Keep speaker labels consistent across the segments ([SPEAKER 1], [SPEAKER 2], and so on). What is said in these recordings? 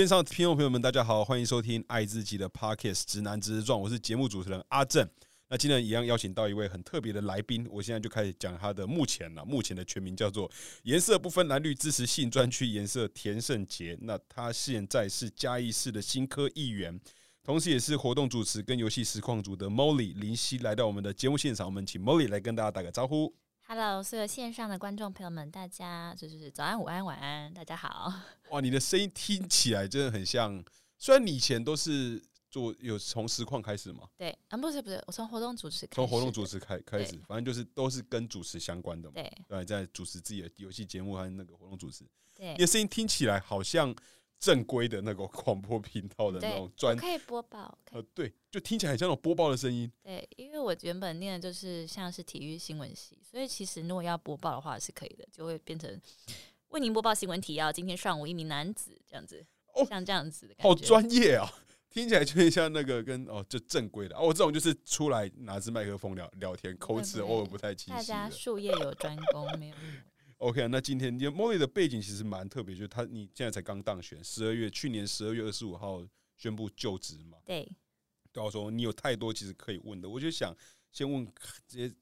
[SPEAKER 1] 线上听众朋友们，大家好，欢迎收听《爱自己的 Pockets 直男直撞》，我是节目主持人阿正。那今天一样邀请到一位很特别的来宾，我现在就开始讲他的目前了。目前的全名叫做 “颜色不分蓝绿支持性专区颜色田胜杰”。那他现在是嘉义市的新科议员，同时也是活动主持跟游戏实况组的 Molly 林夕来到我们的节目现场，我们请 Molly 来跟大家打个招呼。
[SPEAKER 2] Hello，所有线上的观众朋友们，大家就是早安、午安、晚安，大家好。
[SPEAKER 1] 哇，你的声音听起来真的很像，虽然你以前都是做有从实况开始嘛，
[SPEAKER 2] 对，啊，不是不是，我从活动主持开始，
[SPEAKER 1] 从活动主持开开始，反正就是都是跟主持相关的嘛。
[SPEAKER 2] 对
[SPEAKER 1] 对，在主持自己的游戏节目和那个活动主持，
[SPEAKER 2] 对
[SPEAKER 1] 你的声音听起来好像正规的那个广播频道的那种，专
[SPEAKER 2] 可以播报，
[SPEAKER 1] 呃，对，就听起来很像那种播报的声音。
[SPEAKER 2] 对，因为我原本念的就是像是体育新闻系，所以其实如果要播报的话是可以的，就会变成为您播报新闻提要。今天上午一名男子这样子，
[SPEAKER 1] 哦
[SPEAKER 2] 像这样子的感
[SPEAKER 1] 好专业啊！听起来就很像那个跟哦，就正规的哦。我这种就是出来拿支麦克风聊聊天，口齿偶尔不太清
[SPEAKER 2] 大
[SPEAKER 1] 晰的。
[SPEAKER 2] 家术业有专攻，没有
[SPEAKER 1] OK，那今天因为 Molly 的背景其实蛮特别，就是他你现在才刚当选，十二月去年十二月二十五号宣布就职嘛。
[SPEAKER 2] 对。
[SPEAKER 1] 对我说你有太多其实可以问的，我就想先问这些，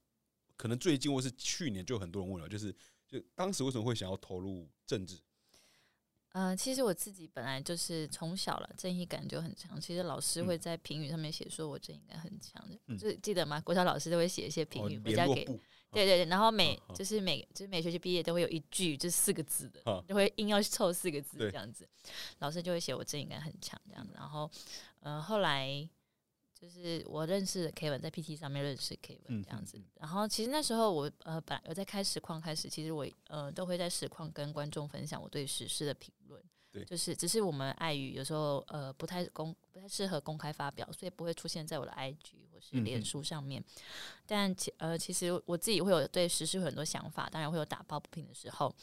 [SPEAKER 1] 可能最近或是去年就很多人问了，就是就当时为什么会想要投入政治？
[SPEAKER 2] 呃，其实我自己本来就是从小了正义感就很强。其实老师
[SPEAKER 1] 嗯
[SPEAKER 2] 会在评语上面写说我正义感很强的，
[SPEAKER 1] 嗯
[SPEAKER 2] 就是记得吗？国小老师都会写一些评
[SPEAKER 1] 哦
[SPEAKER 2] 语回家给，对对对。然后每就是每就是每学期毕业都会有一句就是四个字的
[SPEAKER 1] 好，
[SPEAKER 2] 就会硬要凑四个字
[SPEAKER 1] 对
[SPEAKER 2] 这样子。老师就会写我正义感很强这样子。然后呃后来就是我认识的 Kevin 在 PT 上面认识 Kevin
[SPEAKER 1] 嗯
[SPEAKER 2] 这样子。然后其实那时候我呃本来我在开实况开始，其实我呃都会在实况跟观众分享我对时事的评论。
[SPEAKER 1] 对
[SPEAKER 2] 就是只是我们碍于有时候呃不太公不太适合公开发表，所以不会出现在我的 IG 或是
[SPEAKER 1] 嗯
[SPEAKER 2] 脸书上面。但其呃其实我自己会有对时事有很多想法，当然会有打抱不平的时候。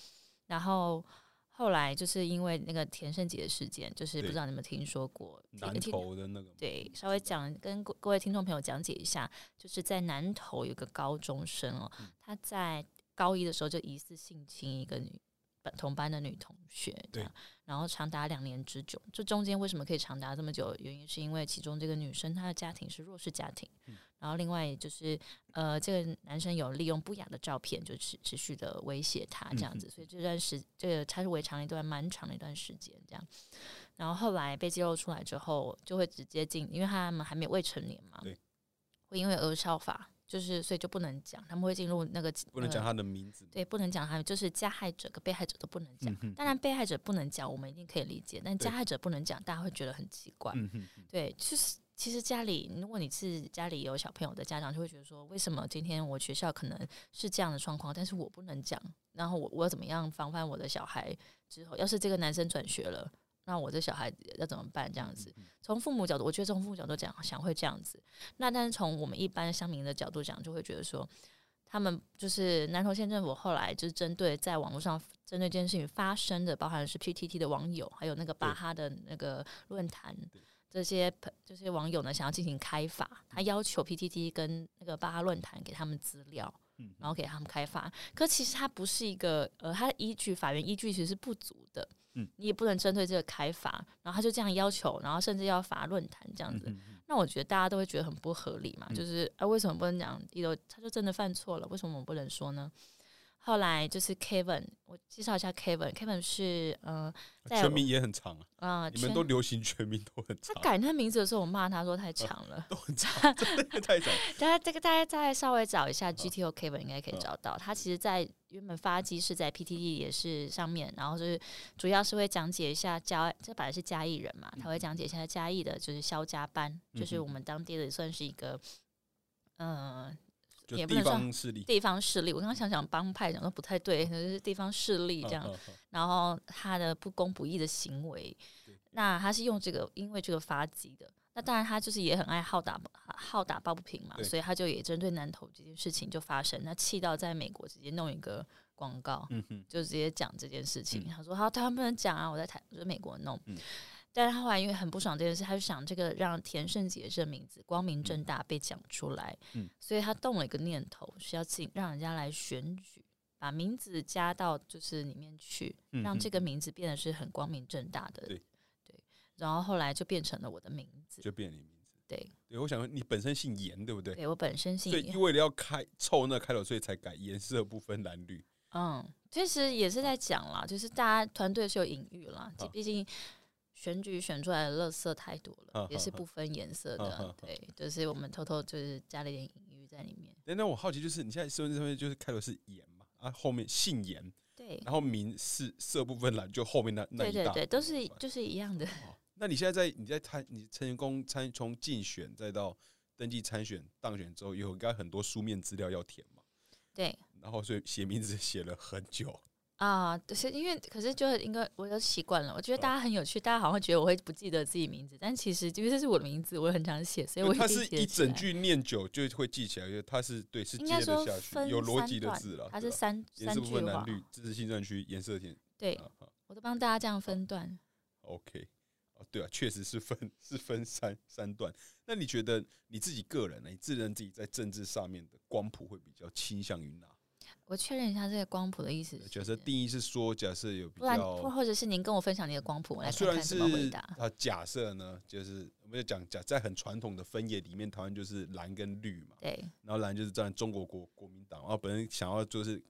[SPEAKER 2] 然后后来就是因为那个田胜杰的事件，就是不知道你们听说过？
[SPEAKER 1] 南
[SPEAKER 2] 听
[SPEAKER 1] 投的那个
[SPEAKER 2] 对，稍微讲跟各各位听众朋友讲解一下，就是在南投有个高中生哦，
[SPEAKER 1] 嗯
[SPEAKER 2] 他在高一的时候就疑似性侵一个女班同班的女同学，这样，然后长达两年之久。这中间为什么可以长达这么久？原因是因为其中这个女生她的家庭是弱势家庭，
[SPEAKER 1] 嗯
[SPEAKER 2] 然后另外就是呃，这个男生有利用不雅的照片就持持续的威胁她这样子，所以这段时这个他是维长一段蛮长的一段时间这样。然后后来被揭露出来之后，就会直接进，因为他们还没有未成年嘛
[SPEAKER 1] 对，
[SPEAKER 2] 会因为儿少法，就是所以就不能讲，他们会进入那个
[SPEAKER 1] 不能讲他的名字。
[SPEAKER 2] 对，不能讲他们就是加害者跟被害者都不能讲。
[SPEAKER 1] 嗯
[SPEAKER 2] 当然，被害者不能讲，我们一定可以理解，但加害者不能讲，大家会觉得很奇怪。对，就是其实家里，如果你是家里有小朋友的家长，就会觉得说，为什么今天我学校可能是这样的状况，但是我不能讲，然后我我要怎么样防范我的小孩之后，要是这个男生转学了。那我这小孩子要怎么办？这样子，从父母角度，我觉得从父母角度讲，想会这样子。那但是从我们一般乡民的角度讲，就会觉得说，他们就是南投县政府后来就是针对在网络上针对这件事情发生的，包含是 PTT 的网友，还有那个巴哈的那个论坛，这些这些网友呢想要进行开发，他要求 PTT 跟那个巴哈论坛给他们资料。然后给他们开发，可其实它不是一个呃，它的依据法院依据其实是不足的，
[SPEAKER 1] 嗯，
[SPEAKER 2] 你也不能针对这个开发，然后他就这样要求，然后甚至要罚论坛这样子，那我觉得大家都会觉得很不合理嘛，
[SPEAKER 1] 嗯。
[SPEAKER 2] 就是啊，为什么不能讲一楼他就真的犯错了，为什么我们不能说呢？后来就是 Kevin，我介绍一下 Kevin，Kevin 是呃，在
[SPEAKER 1] 全名也很长啊，
[SPEAKER 2] 呃，
[SPEAKER 1] 你们都流行全名都很长，
[SPEAKER 2] 他改他名字的时候，我骂他说太长了。
[SPEAKER 1] 都很长，真的太长。
[SPEAKER 2] 大家这个大家再稍微找一下 GTO Kevin 应该可以找到。他其实，在原本发迹是在 PTT 也是上面，然后就是主要是会讲解一下嘉，这本来是嘉义人嘛，他会讲解一下嘉义的，就是肖家班，就是我们当地的算是一个，嗯、也不能算
[SPEAKER 1] 方势力
[SPEAKER 2] 地方势力。我刚刚想想帮派，讲的不太对，就是地方势力这样。然后他的不公不义的行为，那他是用这个，因为这个发迹的。那当然，他就是也很爱好打好打抱不平嘛，所以他就也针对南投这件事情就发生，那气到在美国直接弄一个广告，
[SPEAKER 1] 嗯，
[SPEAKER 2] 就直接讲这件事情。
[SPEAKER 1] 嗯
[SPEAKER 2] 他说：“好，台湾不能讲啊，我在台，我在美国弄。
[SPEAKER 1] 嗯
[SPEAKER 2] 但是他后来因为很不爽这件事，他就想这个让田胜杰这名字光明正大被讲出来，
[SPEAKER 1] 嗯
[SPEAKER 2] 所以他动了一个念头，是要请让人家来选举，把名字加到就是里面去，
[SPEAKER 1] 嗯
[SPEAKER 2] 让这
[SPEAKER 1] 嗯
[SPEAKER 2] 个名字变得是很光明正大的。
[SPEAKER 1] 对
[SPEAKER 2] 对，然后后来就变成了我的名字。
[SPEAKER 1] 就变你名字。
[SPEAKER 2] 对，
[SPEAKER 1] 对，我想问你本身姓严，对不对？
[SPEAKER 2] 对我本身姓严
[SPEAKER 1] 为了要开凑那开头，所以才改颜色不分蓝绿。
[SPEAKER 2] 嗯，其实也是在讲啦，就是大家团队是有隐喻啦
[SPEAKER 1] 好，
[SPEAKER 2] 毕竟选举选出来的乐色太多了
[SPEAKER 1] 好，
[SPEAKER 2] 也是不分颜色的对，就是我们偷偷就是加了一点隐喻在里面。
[SPEAKER 1] 那那我好奇就是你现在身份证上面就是开头是严嘛，啊后面姓严，
[SPEAKER 2] 对，
[SPEAKER 1] 然后名是色部分蓝，就后面那那一大
[SPEAKER 2] 对对对，都是就是一样的。
[SPEAKER 1] 哦那你现在在你在参你成功参从竞选再到登记参选当选之后，有应该很多书面资料要填嘛？
[SPEAKER 2] 对
[SPEAKER 1] 然后所以写名字写了很久，
[SPEAKER 2] 啊，就是因为可是就应该我都习惯了，我觉得
[SPEAKER 1] 哦
[SPEAKER 2] 大家很有趣，大家好像会觉得我会不记得自己名字，但其实因为这是我的名字，我很常写，所以我
[SPEAKER 1] 它
[SPEAKER 2] 定
[SPEAKER 1] 是一整句念久就会记起来，因为它是对是接
[SPEAKER 2] 应该说
[SPEAKER 1] 得下去，有逻辑的字了。
[SPEAKER 2] 它是三三句话，
[SPEAKER 1] 绿，支持新专区颜色填。
[SPEAKER 2] 对我都帮大家这样分段。
[SPEAKER 1] OK，哦，对啊，确实是分是分三三段。那你觉得你自己个人呢？你自认自己在政治上面的光谱会比较倾向于哪？
[SPEAKER 2] 我确认一下这个光谱的意思是。
[SPEAKER 1] 假设定义是说，假设有比
[SPEAKER 2] 不然，
[SPEAKER 1] 较
[SPEAKER 2] 或或者是您跟我分享你的光谱，我
[SPEAKER 1] 啊
[SPEAKER 2] 来看看怎么回答。
[SPEAKER 1] 啊，假设呢，就是我们就讲假在很传统的分野里面，台湾就是蓝跟绿嘛，
[SPEAKER 2] 对
[SPEAKER 1] 然后蓝就是站中国国国民党，然后本人想要就是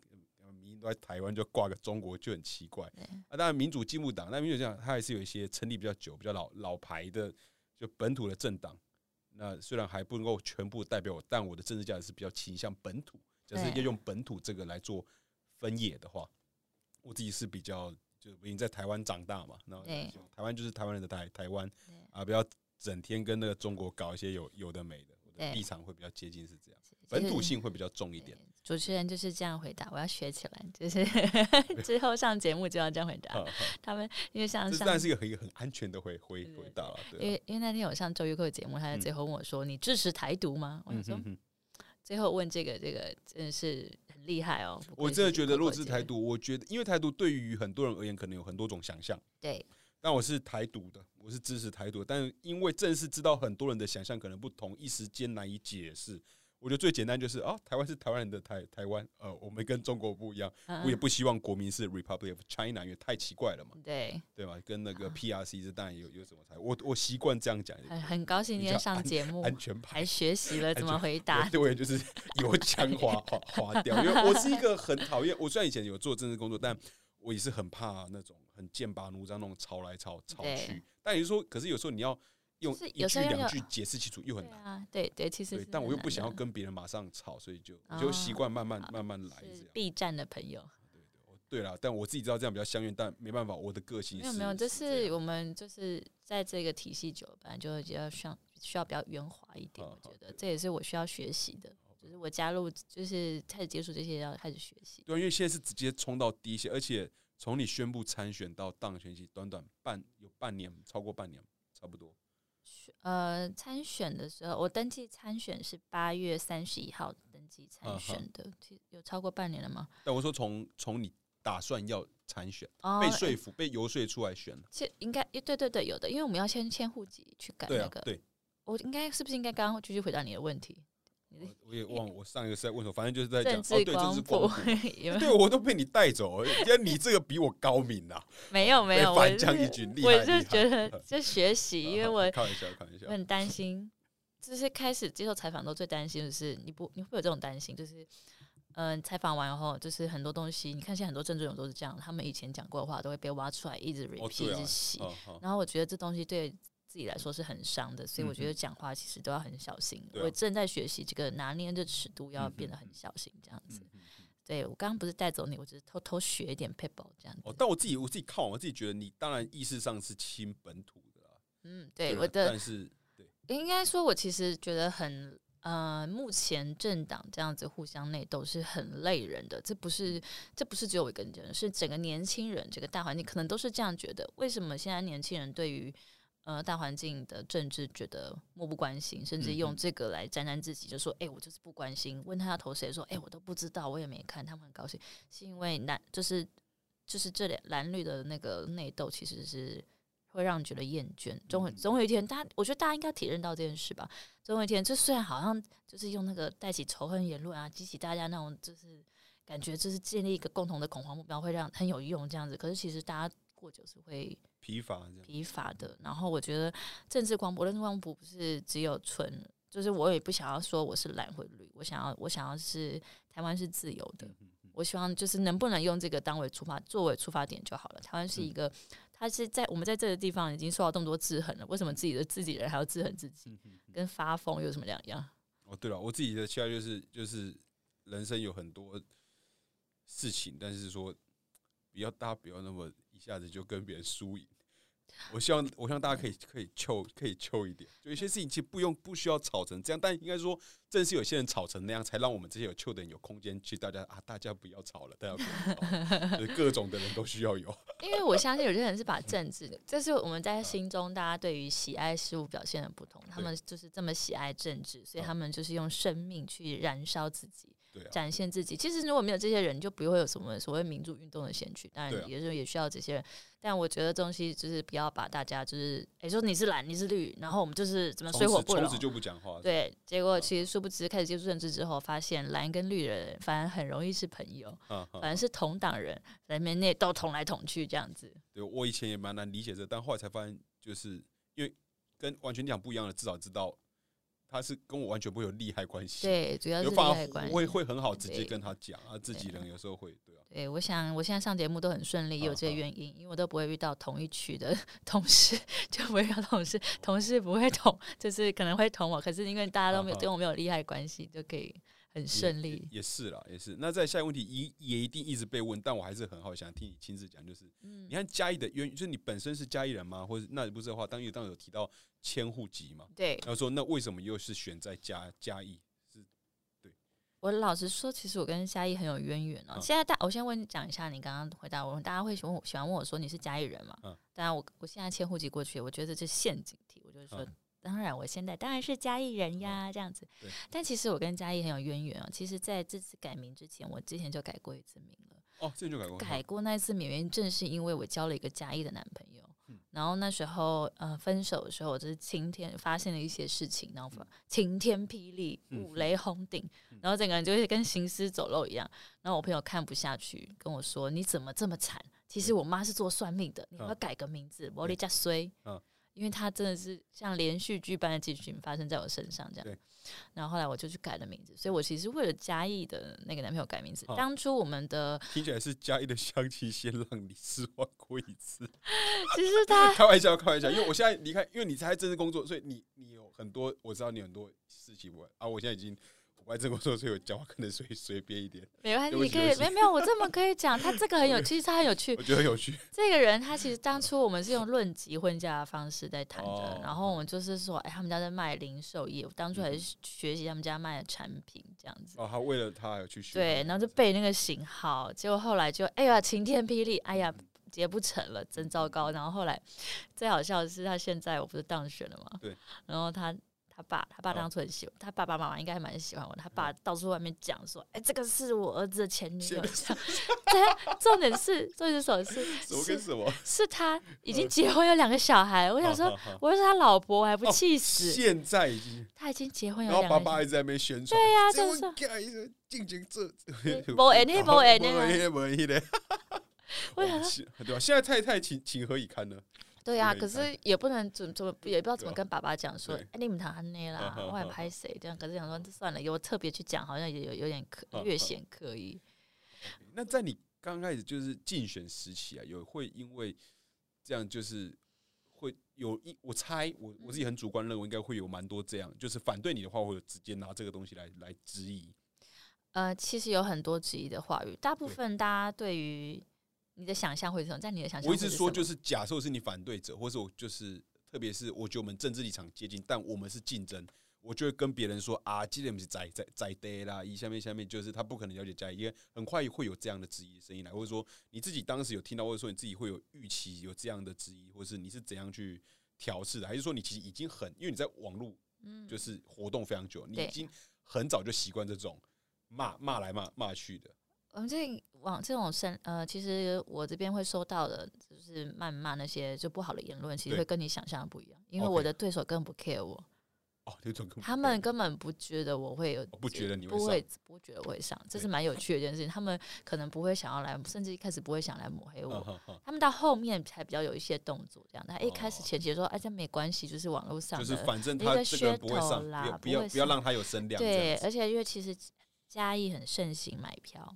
[SPEAKER 1] 呃民进都在台湾就挂个中国就很奇怪
[SPEAKER 2] 对
[SPEAKER 1] 啊。当然民主进步党，那民主进步党它还是有一些成立比较久、比较老老牌的就本土的政党。那虽然还不能够全部代表我，但我的政治价值是比较倾向本土，就是要用本土这个来做分野的话，我自己是比较，就已经在台湾长大嘛，然后台湾就是台湾人的台台湾啊，不要整天跟那个中国搞一些有有的没的，我的立场会比较接近是这样，本土性会比较重一点。
[SPEAKER 2] 主持人就是这样回答，我要学起来，就是 之后上节目就要这样回答。他们因为像上
[SPEAKER 1] 这当然是一个很很安全的回回回答了，
[SPEAKER 2] 因
[SPEAKER 1] 对啊。
[SPEAKER 2] 为因为那天我上周玉蔻的节目，他在最后问我说：“你支持台独吗？”我想说
[SPEAKER 1] 嗯哼，哼，
[SPEAKER 2] 最后问这个这个真的是很厉害哦。
[SPEAKER 1] 我真的觉得，如果
[SPEAKER 2] 口口姐
[SPEAKER 1] 是台独，我觉得因为台独对于很多人而言，可能有很多种想象。
[SPEAKER 2] 对
[SPEAKER 1] 但我是台独的，我是支持台独，但因为正是知道很多人的想象可能不同，一时间难以解释。我觉得最简单就是啊，台湾是台湾人的台台湾，呃，我们跟中国不一样，我也
[SPEAKER 2] 嗯
[SPEAKER 1] 不希望国民是 Republic of China，因为太奇怪了嘛，
[SPEAKER 2] 对，
[SPEAKER 1] 对吧？跟那个
[SPEAKER 2] 啊
[SPEAKER 1] PRC 这当然有有什么差？我我习惯这样讲，
[SPEAKER 2] 很很高兴今天上节目，
[SPEAKER 1] 安全牌
[SPEAKER 2] 还学习了怎么回答。
[SPEAKER 1] 对我也就是油腔滑滑滑掉，因为我是一个很讨厌。我虽然以前有做政治工作，但我也是很怕那种很剑拔弩张那种吵来吵吵去。但也就是说，可是有时候你要用
[SPEAKER 2] 就是
[SPEAKER 1] 一句两句解释清楚，又很难。
[SPEAKER 2] 对啊，对对，其实
[SPEAKER 1] 但我又不想要跟别人马上吵，所以就我就习
[SPEAKER 2] 哦
[SPEAKER 1] 惯慢慢慢慢来这
[SPEAKER 2] 是
[SPEAKER 1] 样。
[SPEAKER 2] B 站的朋友。
[SPEAKER 1] 对啦，但我自己知道这样比较相怨，但没办法，我的个性
[SPEAKER 2] 没有没有，这
[SPEAKER 1] 是
[SPEAKER 2] 我们就是在这个体系久了，本来就比较需要需要比较圆滑一点。我觉得这也是我需要学习的，就是我加入就是开始接触这些要开始学习。
[SPEAKER 1] 对，因为现在是直接冲到第一线，而且从你宣布参选到当选期，短短半有半年，超过半年，差不多。
[SPEAKER 2] 呃，参选的时候，我登记参选是八月三十一号登记参选的，其实有超过半年了吗？
[SPEAKER 1] 但我说从从你打算要参选，
[SPEAKER 2] 哦
[SPEAKER 1] 被说服、被游说出来选，
[SPEAKER 2] 了，这应该对对对，有的，因为我们要先迁户籍去改
[SPEAKER 1] 对啊，
[SPEAKER 2] 那个。
[SPEAKER 1] 对，
[SPEAKER 2] 我应该是不是应该刚刚继续回答你的问题？
[SPEAKER 1] 我我也忘了我上一个是在问什么，反正就是在讲
[SPEAKER 2] 政
[SPEAKER 1] 哦，对，政治
[SPEAKER 2] 治光谱
[SPEAKER 1] 对我都被你带走，因为你这个比我高明啊，
[SPEAKER 2] 没有没有，
[SPEAKER 1] 反将
[SPEAKER 2] 是
[SPEAKER 1] 一军，厉
[SPEAKER 2] 我
[SPEAKER 1] 害厉害
[SPEAKER 2] 就觉得 就学习，因为我
[SPEAKER 1] 开玩笑开玩笑
[SPEAKER 2] 我，很担心，就是开始接受采访都最担心的是，你不你会有这种担心，就是嗯，采访完后就是很多东西，你看现在很多政治人物都是这样，他们以前讲过的话都会被挖出来，一直
[SPEAKER 1] 哦
[SPEAKER 2] repeat，、一直洗。然后我觉得这东西对自己来说是很伤的，所以我觉
[SPEAKER 1] 嗯
[SPEAKER 2] 得讲话其实都要很小心。我正在学习这个拿捏的尺度，要
[SPEAKER 1] 嗯
[SPEAKER 2] 变得
[SPEAKER 1] 嗯
[SPEAKER 2] 很小心，这样子。对我刚刚不是带走你，我只是偷偷学一点 paper 这样子。
[SPEAKER 1] 哦，但我自己我自己看，我自己觉得你当然意识上是亲本土的啦，
[SPEAKER 2] 嗯，对
[SPEAKER 1] 吧
[SPEAKER 2] 我的
[SPEAKER 1] 但是对
[SPEAKER 2] 应该说，我其实觉得很呃，目前政党这样子互相内斗是很累人的。这不是这不是只有我一个人，是整个年轻人这个大环境可能都是这样觉得。为什么现在年轻人对于呃大环境的政治觉得漠不关心，甚至用这个来沾沾自喜，就说：“哎、我就是不关心。”问他要投谁，说：“哎、我都不知道，我也没看。”他们很高兴，是因为蓝就是就是这两蓝绿的那个内斗其实是会让你觉得厌倦。总总有一天，大家我觉得大家应该体认到这件事吧。总有一天，就虽然好像就是用那个带起仇恨言论啊，激起大家那种就是感觉，就是建立一个共同的恐慌目标，会让很有用这样子。可是其实大家过过久是会
[SPEAKER 1] 疲乏这样。
[SPEAKER 2] 疲乏的。然后我觉得政治光谱，政治光谱不是只有纯，就是我也不想要说我是蓝或绿，我想要我想要是台湾是自由的。我希望就是能不能用这个当为出发作为出发点就好了。台湾是一个，它是在我们在这个地方已经受到这么多制衡了，为什么自己的自己人还要制衡自己？跟发疯有什么两样？
[SPEAKER 1] 哦，对了，我自己的期待就是就是人生有很多事情，但是说不要大家不要那么一下子就跟别人输赢。我希望我希望大家可以可以凑可以凑一点，就有一些事情其实不用不需要吵成这样，但应该说正是有些人吵成那样，才让我们这些有凑的人有空间去大家啊，大家不要吵了，大家不要吵了，就是各种的人都需要有。
[SPEAKER 2] 因为我相信有些人是把政治，这是我们在心中大家对于喜爱事物表现的不同，他们就是这么喜爱政治，所以他们就是用生命去燃烧自己。展现自己。其实如果没有这些人，就不会有什么所谓民主运动的先驱。当然，有时候也需要这些人。但我觉得东西就是不要把大家就是，哎、说你是蓝，你是绿，然后我们就是怎么水火不容
[SPEAKER 1] 从此。就不讲话。
[SPEAKER 2] 对，结果其实殊不知，开始接触政治之后，发现蓝跟绿的人反而很容易是朋友，
[SPEAKER 1] 啊，啊
[SPEAKER 2] 反而是同党人在里面内斗捅来捅去这样子。
[SPEAKER 1] 对我以前也蛮难理解这，但后来才发现，就是因为跟完全讲不一样的，至少知道他是跟我完全不会有利害关系。
[SPEAKER 2] 对，主要是利害关系。
[SPEAKER 1] 而会会很好直接跟他讲啊，自己人有时候会对啊，
[SPEAKER 2] 对，我想我现在上节目都很顺利，有这个原因，因为我都不会遇到同一区的 同事，就不会遇到同事，同事不会捅，就是可能会捅我，可是因为大家都没有跟我没有利害关系，就可以很顺利。
[SPEAKER 1] 也是啦，也是。那在下一个问题一也一定一直被问，但我还是很好想听你亲自讲，就是
[SPEAKER 2] 嗯
[SPEAKER 1] 你，看嘉义的渊，就是你本身是嘉义人吗？或者那不是的话，当月当有提到迁户籍嘛，
[SPEAKER 2] 对
[SPEAKER 1] 然后说那为什么又是选在嘉嘉义？
[SPEAKER 2] 我老实说，其实我跟嘉义很有渊源哦。
[SPEAKER 1] 嗯
[SPEAKER 2] 现在大，我先问你讲一下，你刚刚回答我，大家会喜欢我喜欢问我说你是嘉义人吗？
[SPEAKER 1] 嗯
[SPEAKER 2] 当然我我现在迁户籍过去，我觉得这是陷阱题，我就是说。
[SPEAKER 1] 嗯
[SPEAKER 2] 当然，我现在当然是嘉义人呀，这样子。但其实我跟嘉义很有渊源哦。其实在这次改名之前，我之前就改过一次名了。
[SPEAKER 1] 哦，这就改过，
[SPEAKER 2] 改过那一次名原因，正是因为我交了一个嘉义的男朋友。
[SPEAKER 1] 嗯
[SPEAKER 2] 然后那时候呃分手的时候，我就是晴天发现了一些事情，然后
[SPEAKER 1] 嗯
[SPEAKER 2] 晴天霹雳、
[SPEAKER 1] 嗯
[SPEAKER 2] 五雷轰顶，
[SPEAKER 1] 嗯
[SPEAKER 2] 然后整个人就是跟行尸走肉一样。然后我朋友看不下去，跟我说：“你怎么这么惨？其实我妈是做算命的，你要改个名字，我力加衰。
[SPEAKER 1] 嗯”
[SPEAKER 2] 因为他真的是像连续剧般的剧情发生在我身上这样，然后后来我就去改了名字，所以我其实为了嘉义的那个男朋友改名字。
[SPEAKER 1] 嗯
[SPEAKER 2] 当初我们的
[SPEAKER 1] 听起来是嘉义的香气先让你失望过一次。
[SPEAKER 2] 其实他
[SPEAKER 1] 开玩笑，开玩笑，因为我现在离开，因为你才正式工作，所以你你有很多，我知道你很多事情我啊，我现在已经我不爱正式工作，所以我讲话可能随随便一点，
[SPEAKER 2] 没关系，你可以没有没有，我这么可以讲，他这个很有，其实他很有趣
[SPEAKER 1] 我。觉得很有趣。
[SPEAKER 2] 这个人他其实当初我们是用论及婚嫁的方式在谈的，
[SPEAKER 1] 哦
[SPEAKER 2] 然后我们就是说，哎，他们家在卖零售业，我当初还是学习他们家卖的产品这样子。
[SPEAKER 1] 哦，他为了他有去学，
[SPEAKER 2] 对，然后就背那个型号，结果后来就哎呀晴天霹雳，哎呀结不成了，真糟糕。然后后来最好笑的是，他现在我不是当选了嘛，
[SPEAKER 1] 对，
[SPEAKER 2] 然后他。他爸，他爸
[SPEAKER 1] 哦
[SPEAKER 2] 当初很喜欢，他爸爸妈妈应该还蛮喜欢我。他爸到处外面讲说：“哎、这个是我儿子的前女友。”这样，对，重点是，重点是什么是
[SPEAKER 1] 什么跟
[SPEAKER 2] 是
[SPEAKER 1] 什么？
[SPEAKER 2] 是他已经结婚有两个小孩。我想说，我是他老婆，我还不
[SPEAKER 1] 哦
[SPEAKER 2] 气死？
[SPEAKER 1] 现在已经，
[SPEAKER 2] 他已经结婚有
[SPEAKER 1] 然后
[SPEAKER 2] 两个小孩。
[SPEAKER 1] 爸爸一直在那边宣传，
[SPEAKER 2] 对呀、
[SPEAKER 1] 这
[SPEAKER 2] 就是说
[SPEAKER 1] 进行这，
[SPEAKER 2] 没缘的没缘的啊
[SPEAKER 1] 没缘的没缘的，
[SPEAKER 2] 我想说，
[SPEAKER 1] 对吧？现在太太情情何以堪呢？
[SPEAKER 2] 对呀、
[SPEAKER 1] 可
[SPEAKER 2] 是也不能怎怎么也不知道怎么跟爸爸讲说，
[SPEAKER 1] 对
[SPEAKER 2] 哎、你们谈安内啦我还拍谁这样？可是想说这算了，有特别去讲，好像也有有点刻
[SPEAKER 1] 嗯
[SPEAKER 2] 略显刻意。
[SPEAKER 1] 那在你刚开始就是竞选时期啊，有会因为这样就是会有一，我猜我我自己很主观认为应该会有蛮多这样，就是反对你的话，会有直接拿这个东西来来质疑。
[SPEAKER 2] 呃，其实有很多质疑的话语，大部分大家对于你的想象会是什么？在你的想象，
[SPEAKER 1] 我一直说，就是是假设是你反对者，或者我就是，特别是我觉得我们政治立场接近，但我们是竞争，我就会跟别人说啊，基本是在在在对啦，一下面下面就是他不可能了解嘉义，因为很快会有这样的质疑声音来，或者说你自己当时有听到，或者说你自己会有预期有这样的质疑，或者是你是怎样去调试的，还是说你其实已经很，因为你在网络
[SPEAKER 2] 嗯
[SPEAKER 1] 就是活动非常久，你已经很早就习惯这种骂骂来骂骂去的，
[SPEAKER 2] 我们这往这种声呃，其实我这边会收到的，就是谩骂那些就不好的言论，其实会跟你想象的不一样，因为我的对手根本不 care 我。
[SPEAKER 1] 哦，
[SPEAKER 2] 他们根本不觉得我会有，
[SPEAKER 1] 不觉得你会
[SPEAKER 2] 不会不觉得我会上，这是蛮有 趣的一件事情。他们可能不会想要来，甚至一开始不会想来抹黑我。他们到后面才比较有一些动作，这样。他一开始前期说，哎，这没关系，就是网络上
[SPEAKER 1] 就是反正他这个不会上啦，不要不要让他有声量。
[SPEAKER 2] 对，而且因为其实嘉义很盛行买票，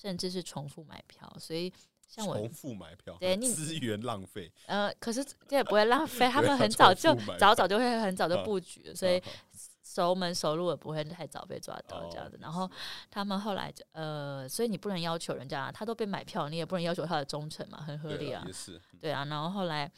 [SPEAKER 2] 甚至是重复买票，所以。像我
[SPEAKER 1] 重复买票，对，资源浪费。
[SPEAKER 2] 呃，可是这也不会浪费，他们很早就早早就会很早就布局，所以熟门熟路也不会太早被抓到这样子。然后他们后来就呃，所以你不能要求人家，他都被买票，你也不能要求他的忠诚嘛，很合理啊。对啊，然后后来。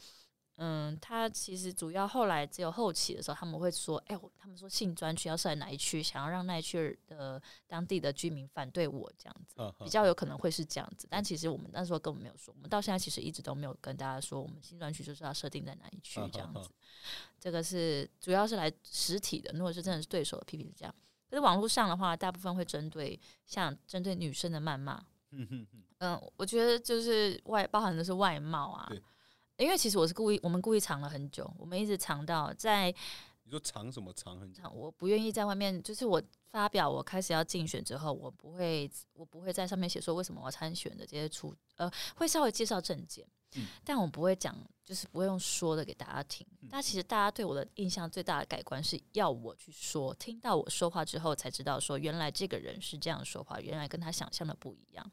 [SPEAKER 2] 嗯，他其实主要后来只有后期的时候，他们会说，哎，他们说性专区要设在哪一区，想要让那一区的当地的居民反对我这样子，比较有可能会是这样子。但其实我们那时候根本没有说，我们到现在其实一直都没有跟大家说，我们性专区就是要设定在哪一区这样子。这个是主要是来实体的，如果是真的是对手的批评是这样。可是网络上的话，大部分会针对像针对女生的谩骂。嗯嗯，我觉得就是外包含的是外貌啊。因为其实我是故意，我们故意藏了很久，我们一直藏到在。
[SPEAKER 1] 你说藏什么藏很
[SPEAKER 2] 久？我不愿意在外面，就是我发表我开始要竞选之后，我不会，我不会在上面写说为什么我参选的这些出，呃，会稍微介绍证件，嗯，但我不会讲，就是不会用说的给大家听。但其实大家对我的印象最大的改观是要我去说，听到我说话之后才知道说原来这个人是这样说话，原来跟他想象的不一样。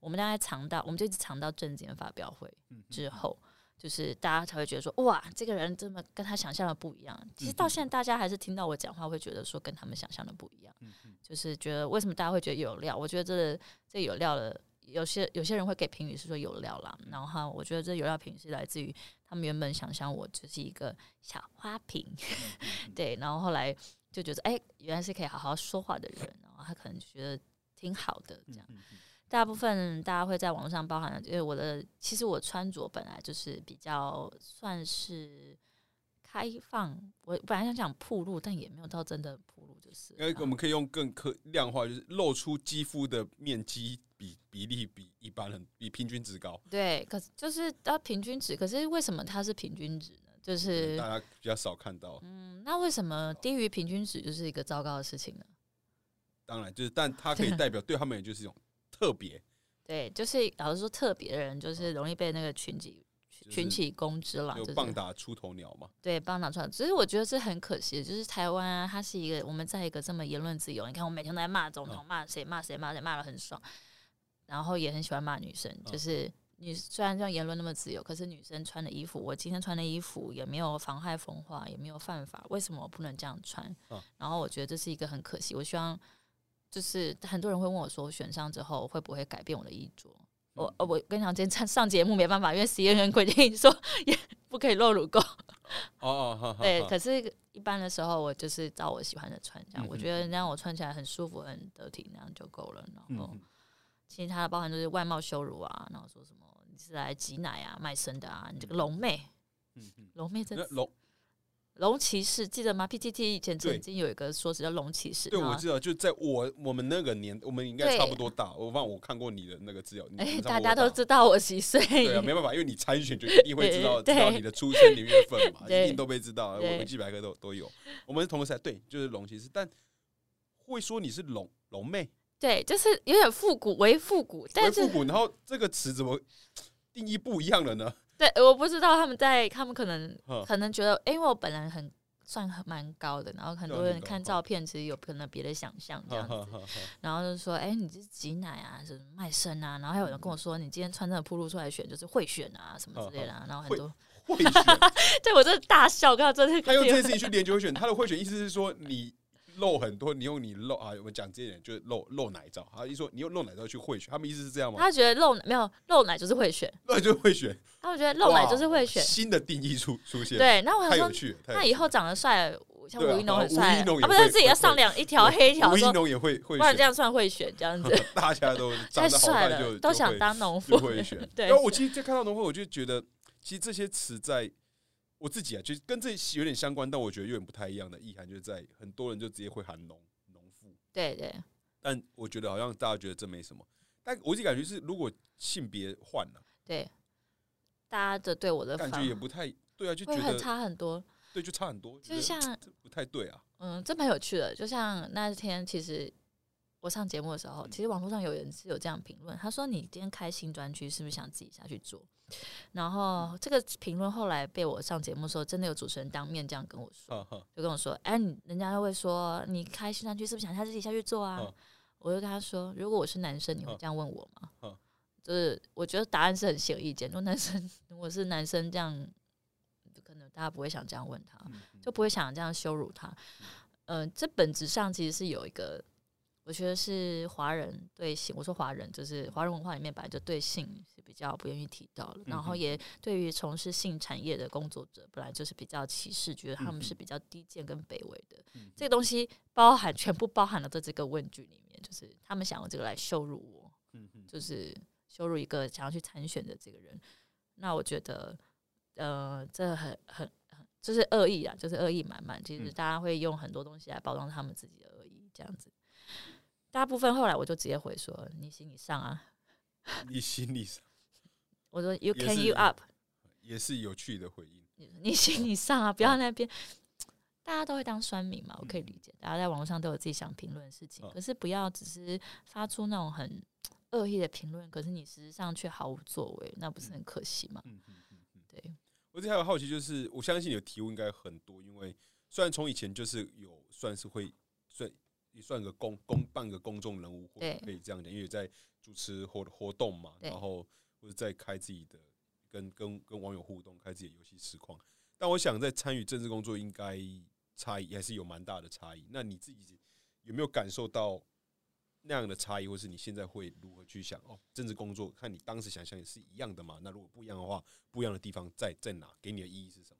[SPEAKER 2] 我们大概藏到，我们就一直藏到证件发表会之后。就是大家才会觉得说，哇，这个人这么跟他想象的不一样。其实到现在，大家还是听到我讲话，会觉得说跟他们想象的不一样。就是觉得为什么大家会觉得有料？我觉得这这有料的，有些有些人会给评语是说有料啦。然后我觉得这有料评语是来自于他们原本想象我就是一个小花瓶，对。然后后来就觉得，哎，原来是可以好好说话的人。然后他可能觉得挺好的这样。大部分大家会在网络上包含，因为我的其实我穿着本来就是比较算是开放，我本来想讲铺路，但也没有到真的铺路，就是。
[SPEAKER 1] 因为我们可以用更可量化，就是露出肌肤的面积比比例比一般人比平均值高。
[SPEAKER 2] 对，可是就是到平均值，可是为什么它是平均值呢？就是
[SPEAKER 1] 大家比较少看到。
[SPEAKER 2] 嗯，那为什么低于平均值就是一个糟糕的事情呢？
[SPEAKER 1] 当然，就是但它可以代表对他们也就是一种。特别，
[SPEAKER 2] 对，就是老实说，特别的人就是容易被那个群体群起攻之了，就
[SPEAKER 1] 棒打出头鸟嘛。
[SPEAKER 2] 对，棒打出头。只是我觉得这很可惜，就是台湾啊，它是一个我们在一个这么言论自由。你看，我每天都在骂总统，骂谁骂谁骂谁骂的很爽，然后也很喜欢骂女生。就是你虽然这样言论那么自由，可是女生穿的衣服，我今天穿的衣服也没有妨害风化，也没有犯法，为什么我不能这样穿？然后我觉得这是一个很可惜。我希望。就是很多人会问我说，选上之后会不会改变我的衣着？我我跟你讲，今天上上节目没办法，因为实验员规定说也不可以露乳沟。哦哦，对。可是，一般的时候，我就是照我喜欢的穿，这样我觉得那样我穿起来很舒服、很得体，那样就够了。然后，其他的包含就是外貌羞辱啊，然后说什么你是来挤奶啊、卖身的啊，你这个龙妹，龙妹真
[SPEAKER 1] 龙。
[SPEAKER 2] 龙骑士记得吗？PTT 以前曾经有一个说是叫龙骑士。
[SPEAKER 1] 对，我知道，就在我我们那个年，我们应该差不多大。我忘我看过你的那个资料。
[SPEAKER 2] 哎，大家都知道我几岁。
[SPEAKER 1] 对啊，没办法，因为你参选就一定会知道知道你的出生年月份嘛，一定都被知道。我们几百个都都有。我们是同个赛，对，就是龙骑士，但会说你是龙龙妹。
[SPEAKER 2] 对，就是有点复古，为复古，但
[SPEAKER 1] 是复古。然后这个词怎么定义不一样了呢？
[SPEAKER 2] 对，我不知道他们在，他们可能可能觉得，因为我本人很算蛮高的，然后很多人看照片，其实有可能别的想象这样子，然后就说，哎，你这是挤奶啊，什么卖身啊，然后还有人跟我说，你今天穿这个铺路出来选，就是会选啊，什么之类的，然后很多
[SPEAKER 1] 会选，
[SPEAKER 2] 对我真的大笑，刚刚真的，
[SPEAKER 1] 他用这件事情去研究会选，他的会选意思是说你。露很多，你用你露啊，我们讲这一点就是露露奶照。他一说你用露奶照去贿选，他们意思是这样吗？
[SPEAKER 2] 他觉得露没有露奶就是会选，
[SPEAKER 1] 露奶就是会选。
[SPEAKER 2] 他们觉得露奶就是会选，
[SPEAKER 1] 新的定义出出现。
[SPEAKER 2] 对，那我
[SPEAKER 1] 太有趣。
[SPEAKER 2] 那以后长得帅，像吴一农很帅，啊，不是自己要上两一条黑条，
[SPEAKER 1] 吴一农也会会，
[SPEAKER 2] 不然这样算会选这样子。
[SPEAKER 1] 大家都太
[SPEAKER 2] 帅了，都想当农夫
[SPEAKER 1] 会选。
[SPEAKER 2] 对，
[SPEAKER 1] 然后我其实就看到农夫，我就觉得其实这些词在。我自己啊，就跟这有点相关，但我觉得有点不太一样的意涵，就是在很多人就直接会喊农农妇。
[SPEAKER 2] 对对。
[SPEAKER 1] 但我觉得好像大家觉得这没什么，但我自己感觉是，如果性别换了，
[SPEAKER 2] 对，大家的对我的
[SPEAKER 1] 感觉也不太对啊，就觉得
[SPEAKER 2] 差很多。
[SPEAKER 1] 对，就差很多，
[SPEAKER 2] 就像
[SPEAKER 1] 这不太对啊。
[SPEAKER 2] 嗯，这蛮有趣的。就像那天，其实我上节目的时候，其实网络上有人是有这样评论，他说：“你今天开新专区，是不是想自己下去做？”然后这个评论后来被我上节目的时候，真的有主持人当面这样跟我说，就跟我说：“哎，你人家会说你开新专区，是不是想他自己下去做啊？”我就跟他说：“如果我是男生，你会这样问我吗？”就是我觉得答案是很显而易见。如果男生如果是男生这样，可能大家不会想这样问他，就不会想这样羞辱他。嗯，这本质上其实是有一个，我觉得是华人对性，我说华人就是华人文化里面本来就对性是比较不愿意提到了，然后也对于从事性产业的工作者本来就是比较歧视，觉得他们是比较低贱跟卑微的。这个东西包含全部包含了在这个问句里面，就是他们想用这个来羞辱我，就是羞辱一个想要去参选的这个人。那我觉得，呃，这很很。就是恶意啊，就是恶意满满。其实大家会用很多东西来包装他们自己的恶意，这样子。大部分后来我就直接回说：“你行你上啊，
[SPEAKER 1] 你行你上。”
[SPEAKER 2] 我说：“You can you up。”
[SPEAKER 1] 也是有趣的回应。
[SPEAKER 2] 你行 你上啊，不要那边。大家都会当酸民嘛，我可以理解。大家在网络上都有自己想评论的事情，可是不要只是发出那种很恶意的评论，可是你实质上却毫无作为，那不是很可惜吗？嗯嗯嗯嗯，对。
[SPEAKER 1] 我这还有好奇，就是我相信你的提问应该很多，因为虽然从以前就是有算是会算也算个公公半个公众人物，或可以这样讲，因为在主持活活动嘛，然后或者在开自己的跟跟跟网友互动，开自己的游戏实况。但我想在参与政治工作，应该差异还是有蛮大的差异。那你自己有没有感受到？那样的差异，或是你现在会如何去想？哦，政治工作，看你当时想象也是一样的嘛？那如果不一样的话，不一样的地方在在哪？给你的意义是什么？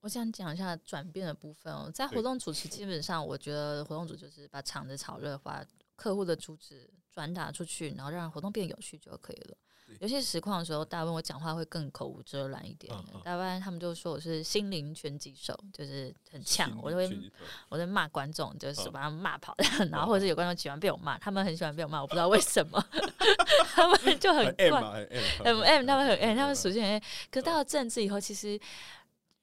[SPEAKER 2] 我想讲一下转变的部分哦。在活动主持，基本上我觉得活动组就是把场子炒热，把客户的主旨转达出去，然后让活动变有趣就可以了。有些实况的时候，大家问我讲话会更口无遮拦一点。大家他们就说我是心灵拳击手，就是很呛，我就会我在骂观众，就是把他们骂跑。然后或者是有观众喜欢被我骂，他们很喜欢被我骂，我不知道为什么，他们就很怪，很 M，他们很 M，他们属性很。可是到了政治以后，其实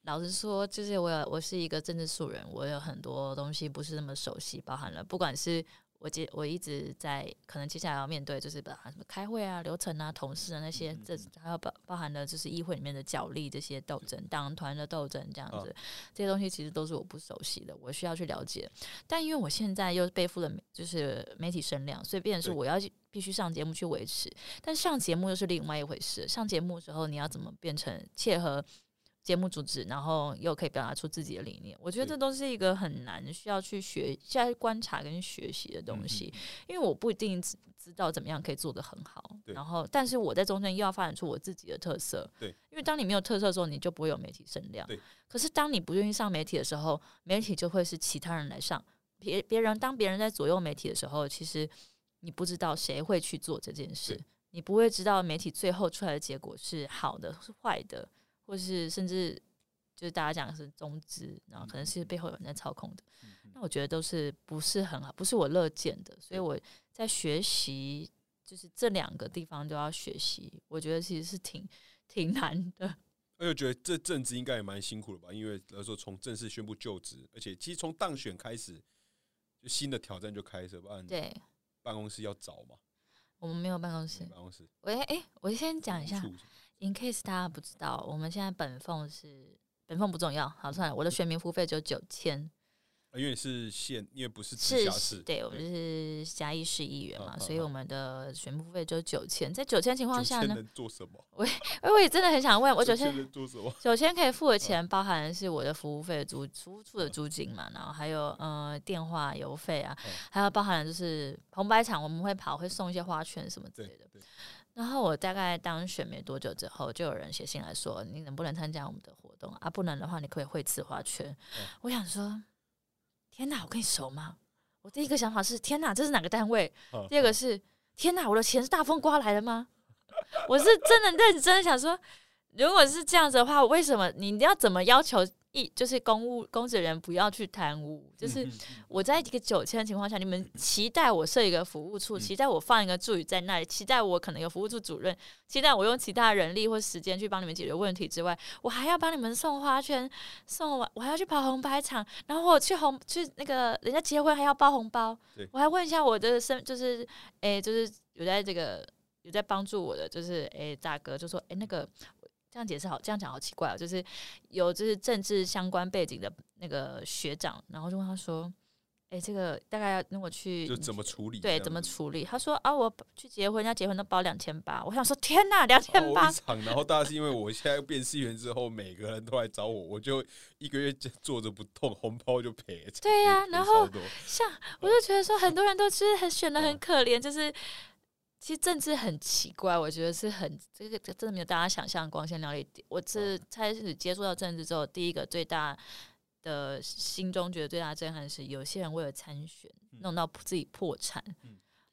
[SPEAKER 2] 老实说，就是我有我是一个政治素人，我有很多东西不是那么熟悉，包含了不管是。我接我一直在可能接下来要面对就是把什么开会啊流程啊同事啊那些这还有包包含的就是议会里面的角力这些斗争党团的斗争这样子这些东西其实都是我不熟悉的我需要去了解。但因为我现在又背负了就是媒体声量所以变成是我要必须上节目去维持。但上节目又是另外一回事上节目的时候你要怎么变成切合。节目主旨，然后又可以表达出自己的理念，我觉得这都是一个很难需要去学、需要观察跟学习的东西。因为我不一定知知道怎么样可以做得很好，然后，但是我在中间又要发展出我自己的特色。
[SPEAKER 1] 对，
[SPEAKER 2] 因为当你没有特色的时候，你就不会有媒体声量。对，可是当你不愿意上媒体的时候，媒体就会是其他人来上。别别人当别人在左右媒体的时候，其实你不知道谁会去做这件事，你不会知道媒体最后出来的结果是好的是坏的。或是甚至就是大家讲的是中资，然后可能是背后有人在操控的，那我觉得都是不是很好，不是我乐见的。所以我在学习，就是这两个地方都要学习，我觉得其实是挺挺难的。
[SPEAKER 1] 而且觉得这阵子应该也蛮辛苦的吧？因为来说从正式宣布就职，而且其实从当选开始，就新的挑战就开始吧？
[SPEAKER 2] 对，
[SPEAKER 1] 办公室要找嘛？
[SPEAKER 2] 我们没有办公室。
[SPEAKER 1] 办公室。
[SPEAKER 2] 喂，哎，我先讲一下。In case 大家不知道，我们现在本俸是本俸不重要，好算了，我的选民付费只有九千。
[SPEAKER 1] 因为是县，因为不是直辖市，
[SPEAKER 2] 对我们是嘉义市议员嘛，所以我们的选民服务费就九千。在九千情况下呢，
[SPEAKER 1] 做什么？
[SPEAKER 2] 我我也真的很想问，我九千
[SPEAKER 1] 做什么？
[SPEAKER 2] 九千可以付的钱，包含是我的服务费、租服务处的租金嘛，然后还有呃电话邮费啊，还有包含就是红白场我们会跑，会送一些花圈什么之类的。然后我大概当选没多久之后，就有人写信来说：“你能不能参加我们的活动啊？不能的话，你可以汇次花圈。”我想说：“天哪，我跟你熟吗？”我第一个想法是：“天哪，这是哪个单位？”第二个是：“天哪，我的钱是大风刮来的吗？”我是真的认真想说，如果是这样子的话，为什么你要怎么要求？一就是公务公职人不要去贪污，就是我在一个九千的情况下，你们期待我设一个服务处，期待我放一个助理在那里，期待我可能有服务处主任，期待我用其他人力或时间去帮你们解决问题之外，我还要帮你们送花圈，送完我还要去跑红白场，然后我去红去那个人家结婚还要包红包，我还问一下我的身，就是诶，就是有在这个有在帮助我的，就是诶大哥就说诶那个。这样解释好，这样讲好奇怪啊！就是有就是政治相关背景的那个学长，然后就问他说：“哎，这个大概要那我去
[SPEAKER 1] 就怎么处理？
[SPEAKER 2] 对，怎么处理？”他说：“啊，我去结婚，人家结婚都包两千八。”我想说：“天哪，两千八！”
[SPEAKER 1] 然后大家是因为我现在变戏员之后，每个人都来找我，我就一个月坐着不动，红包就赔。
[SPEAKER 2] 对呀，然后像我就觉得说，很多人都是很选的很可怜，就是。其实政治很奇怪，我觉得是很这个真的没有大家想象光鲜亮丽。我这开始接触到政治之后，第一个最大的心中觉得最大的震撼是，有些人为了参选弄到自己破产。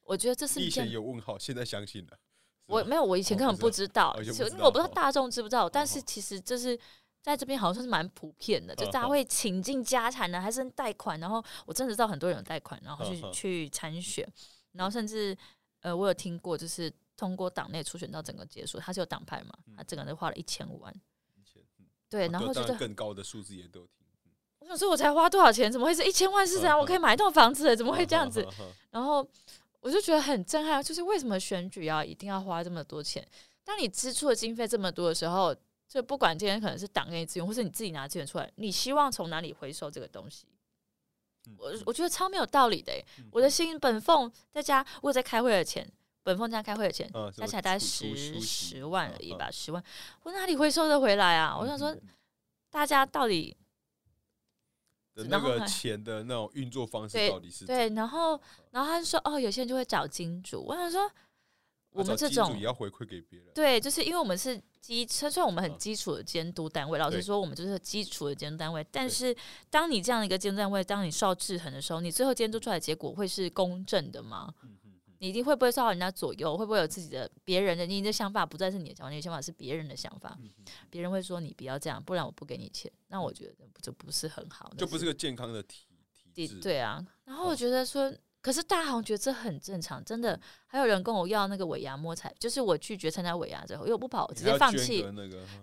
[SPEAKER 2] 我觉得这是
[SPEAKER 1] 以前有问号，现在相信了。
[SPEAKER 2] 我没有，我以前根本不知道，因为我不知道大众知不知道。但是其实这是在这边好像是蛮普遍的，就大家会倾尽家产呢，还是贷款。然后我真的知道很多人有贷款，然后去去参选，然后甚至。呃，我有听过，就是通过党内初选到整个结束，他是有党派嘛？他整个人花了一千五万，对，然后觉得
[SPEAKER 1] 更高的数字也都听。
[SPEAKER 2] 我想说，我才花多少钱？怎么会是一千万？是这样，我可以买一栋房子？怎么会这样子？然后我就觉得很震撼，就是为什么选举要一定要花这么多钱？当你支出的经费这么多的时候，就不管今天可能是党给你资源，或是你自己拿资源出来，你希望从哪里回收这个东西？我我觉得超没有道理的，我的薪本俸在家，我在开会的钱，本俸加开会的钱，加起来大概十十万而已吧，十万，我哪里会收得回来啊？我想说，大家到底
[SPEAKER 1] 的那个钱的那种运作方式到底是？
[SPEAKER 2] 对，然后然后他就说，哦，有些人就会找金主，我想说。我们这种
[SPEAKER 1] 也要回馈给别人，
[SPEAKER 2] 对，就是因为我们是基，虽然我们很基础的监督单位，老实说，我们就是基础的监督单位。但是，当你这样的一个监督单位，当你受到制衡的时候，你最后监督出来的结果会是公正的吗？你一定会不会受到人家左右？会不会有自己的别人的？你的想法不再是你的想法，你的想法是别人的想法。别人会说你不要这样，不然我不给你钱。那我觉得就不是很好，
[SPEAKER 1] 就不是个健康的体体制。
[SPEAKER 2] 对啊，然后我觉得说。可是大行觉得这很正常，真的。还有人跟我要那个尾牙摸彩，就是我拒绝参加尾牙之后，因为我不跑，直接放弃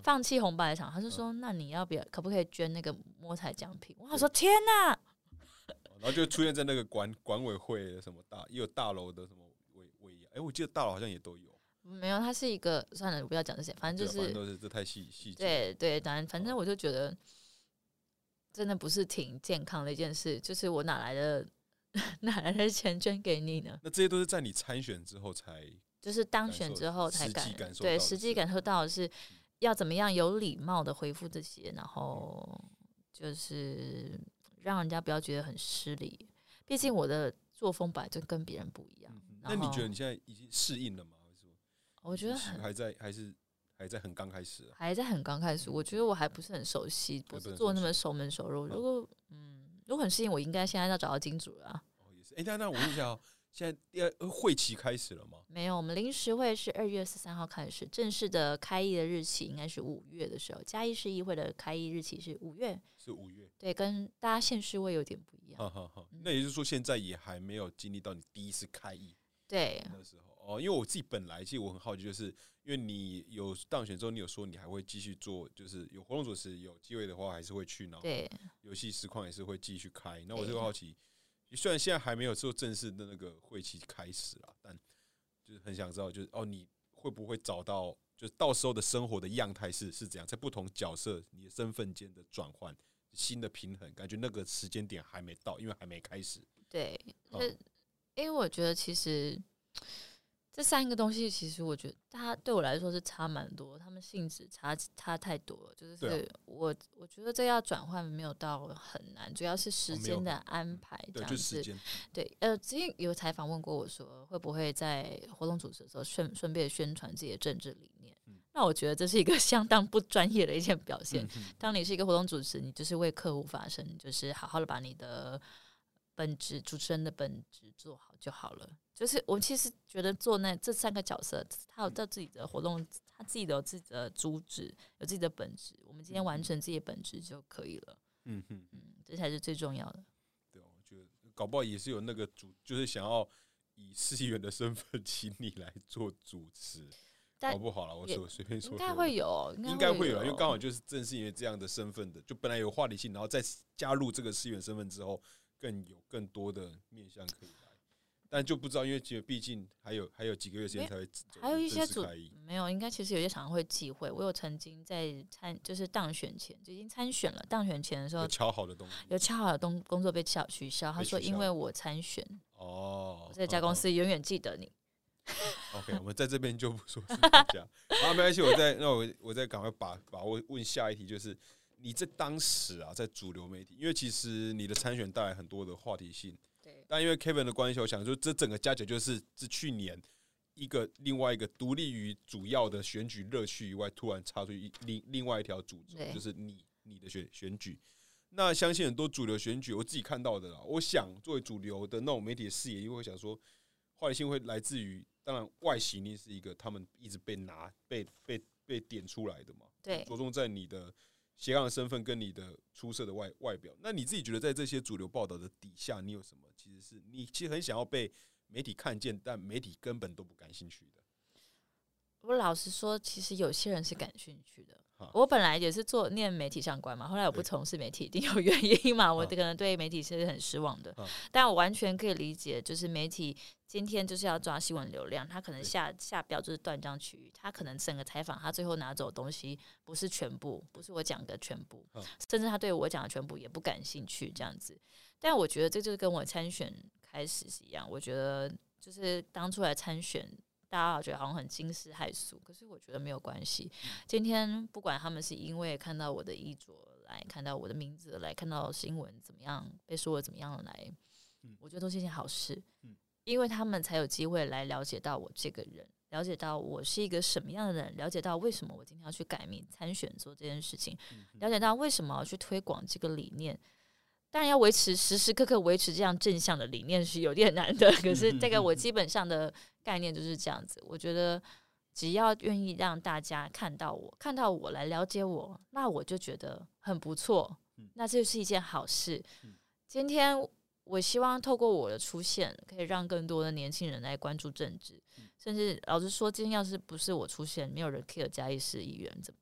[SPEAKER 2] 放弃红白场。他就说：“那你要不要？可不可以捐那个摸彩奖品？”我说：“天哪！”
[SPEAKER 1] 然后就出现在那个管管委会什么大，也有大楼的什么尾尾牙。哎，我记得大楼好像也都有。
[SPEAKER 2] 没有，它是一个算了，不要讲这些，反正就是
[SPEAKER 1] 都是这太细细节。
[SPEAKER 2] 对对，当然，反正我就觉得真的不是挺健康的一件事。就是我哪来的？哪来的钱捐给你呢？
[SPEAKER 1] 那这些都是在你参选之后才，
[SPEAKER 2] 就是当选之后才
[SPEAKER 1] 感
[SPEAKER 2] 对实际感受到的是要怎么样有礼貌的回复这些，然后就是让人家不要觉得很失礼。毕竟我的作风本来就跟别人不一样。那
[SPEAKER 1] 你觉得你现在已经适应了吗？
[SPEAKER 2] 我觉得
[SPEAKER 1] 还在，还是还在很刚开始，
[SPEAKER 2] 还在很刚开始。我觉得我还不是很熟悉，不是做那么熟门熟路。如果嗯。如果很适应，我应该现在要找到金主了。
[SPEAKER 1] 哦，也是。哎，那那我问一下，现在第二会期开始了吗？
[SPEAKER 2] 没有，我们临时会是二月十三号开始，正式的开议的日期应该是五月的时候。嘉义市议会的开议日期是五月，
[SPEAKER 1] 是五月。
[SPEAKER 2] 对，跟大家县市会有点不一样。
[SPEAKER 1] 好好好，那也就是说，现在也还没有经历到你第一次开议。
[SPEAKER 2] 对，
[SPEAKER 1] 那时候哦，因为我自己本来其实我很好奇，就是。因为你有当选之后，你有说你还会继续做，就是有活动主持，有机会的话还是会去，然后游戏实况也是会继续开。那我就好奇，虽然现在还没有做正式的那个会期开始了，但就是很想知道，就是哦，你会不会找到，就是到时候的生活的样态是是怎样，在不同角色你的身份间的转换，新的平衡，感觉那个时间点还没到，因为还没开始。
[SPEAKER 2] 对，因为我觉得其实。这三个东西，其实我觉得它对我来说是差蛮多，他们性质差差太多了。就是我我觉得这要转换没有到很难，主要是时间的安排这样子。对，呃，之前有采访问过我说，会不会在活动主持的时候顺顺便宣传自己的政治理念？那我觉得这是一个 相当不专业的一件表现。当你是一个活动主持，你就是为客户发声，就是好好的把你的本职主持人的本职做好就好了。就是我其实觉得做那这三个角色，他有他自己的活动，他自己的有自己的主旨，有自己的本质。我们今天完成自己的本质就可以了。
[SPEAKER 1] 嗯哼，
[SPEAKER 2] 嗯，这才是最重要的。
[SPEAKER 1] 对，我觉得搞不好也是有那个主，就是想要以司议员的身份请你来做主持，
[SPEAKER 2] 但
[SPEAKER 1] 搞不好了，我说随便说
[SPEAKER 2] 应，该会有，
[SPEAKER 1] 应该会有，因为刚好就是正是因为这样的身份的，就本来有话题性，然后再加入这个司议员身份之后，更有更多的面向可以来。但就不知道，因为其实毕竟还有还有几个月时间才会
[SPEAKER 2] 还有一些主
[SPEAKER 1] 正式开议
[SPEAKER 2] 没有，应该其实有些常常会忌讳。我有曾经在参，就是当选前就已经参选了，当选前的时候
[SPEAKER 1] 有敲好的东西
[SPEAKER 2] 有敲好的东工作被取取消，他说因为我参选，
[SPEAKER 1] 哦
[SPEAKER 2] 我。这家公司永远记得你。
[SPEAKER 1] OK，我们在这边就不说是哪家。好，没关系，我再那我我再赶快把把握问下一题，就是你在当时啊，在主流媒体，因为其实你的参选带来很多的话题性，
[SPEAKER 2] 对，
[SPEAKER 1] 但因为 Kevin 的关系，我想说这整个加起来就是是去年一个另外一个独立于主要的选举乐趣以外，突然插出一另另外一条主轴，就是你你的选选举。那相信很多主流选举，我自己看到的啦。我想作为主流的那种媒体的视野，因为我想说，话题性会来自于，当然外形力是一个他们一直被拿被被被点出来的嘛，
[SPEAKER 2] 对
[SPEAKER 1] 着重在你的斜杠的身份跟你的出色的外外表。那你自己觉得在这些主流报道的底下，你有什么其实是你其实很想要被媒体看见，但媒体根本都不感兴趣的？
[SPEAKER 2] 我老实说，其实有些人是感兴趣的
[SPEAKER 1] 哈。
[SPEAKER 2] 我本来也是做念媒体相关嘛，后来我不从事媒体，一定有原因嘛。我
[SPEAKER 1] 哈
[SPEAKER 2] 可能对媒体是很失望的
[SPEAKER 1] 哈，
[SPEAKER 2] 但我完全可以理解，就是媒体今天就是要抓新闻流量，他可能下下标就是断章取义，他可能整个采访他最后拿走的东西不是全部，不是我讲的全部
[SPEAKER 1] 哈，
[SPEAKER 2] 甚至他对我讲的全部也不感兴趣这样子。但我觉得这就是跟我参选开始是一样，我觉得就是当初来参选。大家觉得好像很惊世骇俗，可是我觉得没有关系。今天不管他们是因为看到我的衣着来，看到我的名字来，看到新闻怎么样被说的怎么样来
[SPEAKER 1] 嗯，
[SPEAKER 2] 我觉得都是一件好事
[SPEAKER 1] 嗯，
[SPEAKER 2] 因为他们才有机会来了解到我这个人，了解到我是一个什么样的人，了解到为什么我今天要去改名参选做这件事情，
[SPEAKER 1] 嗯
[SPEAKER 2] 了解到为什么要去推广这个理念。当然要维持时时刻刻维持这样正向的理念是有点难的，可是这个我基本上的概念就是这样子。我觉得只要愿意让大家看到我，看到我来了解我，那我就觉得很不错
[SPEAKER 1] 嗯。
[SPEAKER 2] 那这就是一件好事
[SPEAKER 1] 嗯。
[SPEAKER 2] 今天我希望透过我的出现，可以让更多的年轻人来关注政治，
[SPEAKER 1] 嗯
[SPEAKER 2] 甚至老实说，今天要是不是我出现，没有人 care 嘉义市议员怎么？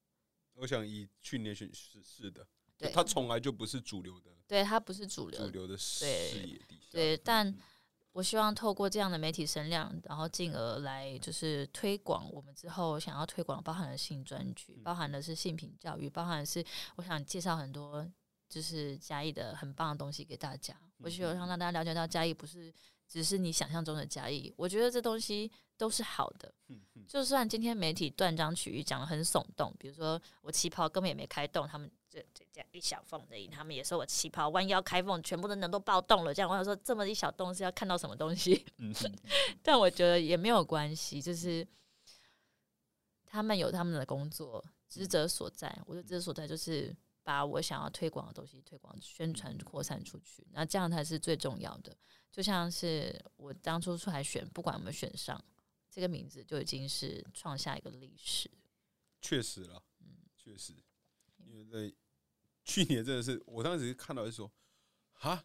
[SPEAKER 1] 我想以去年选是是的，就
[SPEAKER 2] 对
[SPEAKER 1] 它从来就不是主流的
[SPEAKER 2] 对它不是主流
[SPEAKER 1] 主流的视
[SPEAKER 2] 对
[SPEAKER 1] 野底下。
[SPEAKER 2] 对，但
[SPEAKER 1] 嗯
[SPEAKER 2] 我希望透过这样的媒体声量，然后进而来就是推广我们之后想要推广，包含的性专区，
[SPEAKER 1] 嗯
[SPEAKER 2] 包含的是性平教育，包含的是我想介绍很多就是嘉义的很棒的东西给大家。我希望让大家了解到嘉义不是只是你想象中的嘉义，我觉得这东西都是好的。就算今天媒体断章取义讲的很耸动，比如说我旗袍根本也没开动，他们这这这样一小缝而已，他们也说我旗袍弯腰开缝，全部的人都暴动了。这样我想说，这么一小洞是要看到什么东西？但我觉得也没有关系，就是他们有他们的工作职责所在，我的职责所在就是把我想要推广的东西推广、宣传、扩散出去，那这样才是最重要的。就像是我当初出来选，不管有没有选上，这个名字就已经是创下一个历史。
[SPEAKER 1] 确实了，
[SPEAKER 2] 嗯
[SPEAKER 1] 确实，因为在去年真的是，我当时看到就说，哈，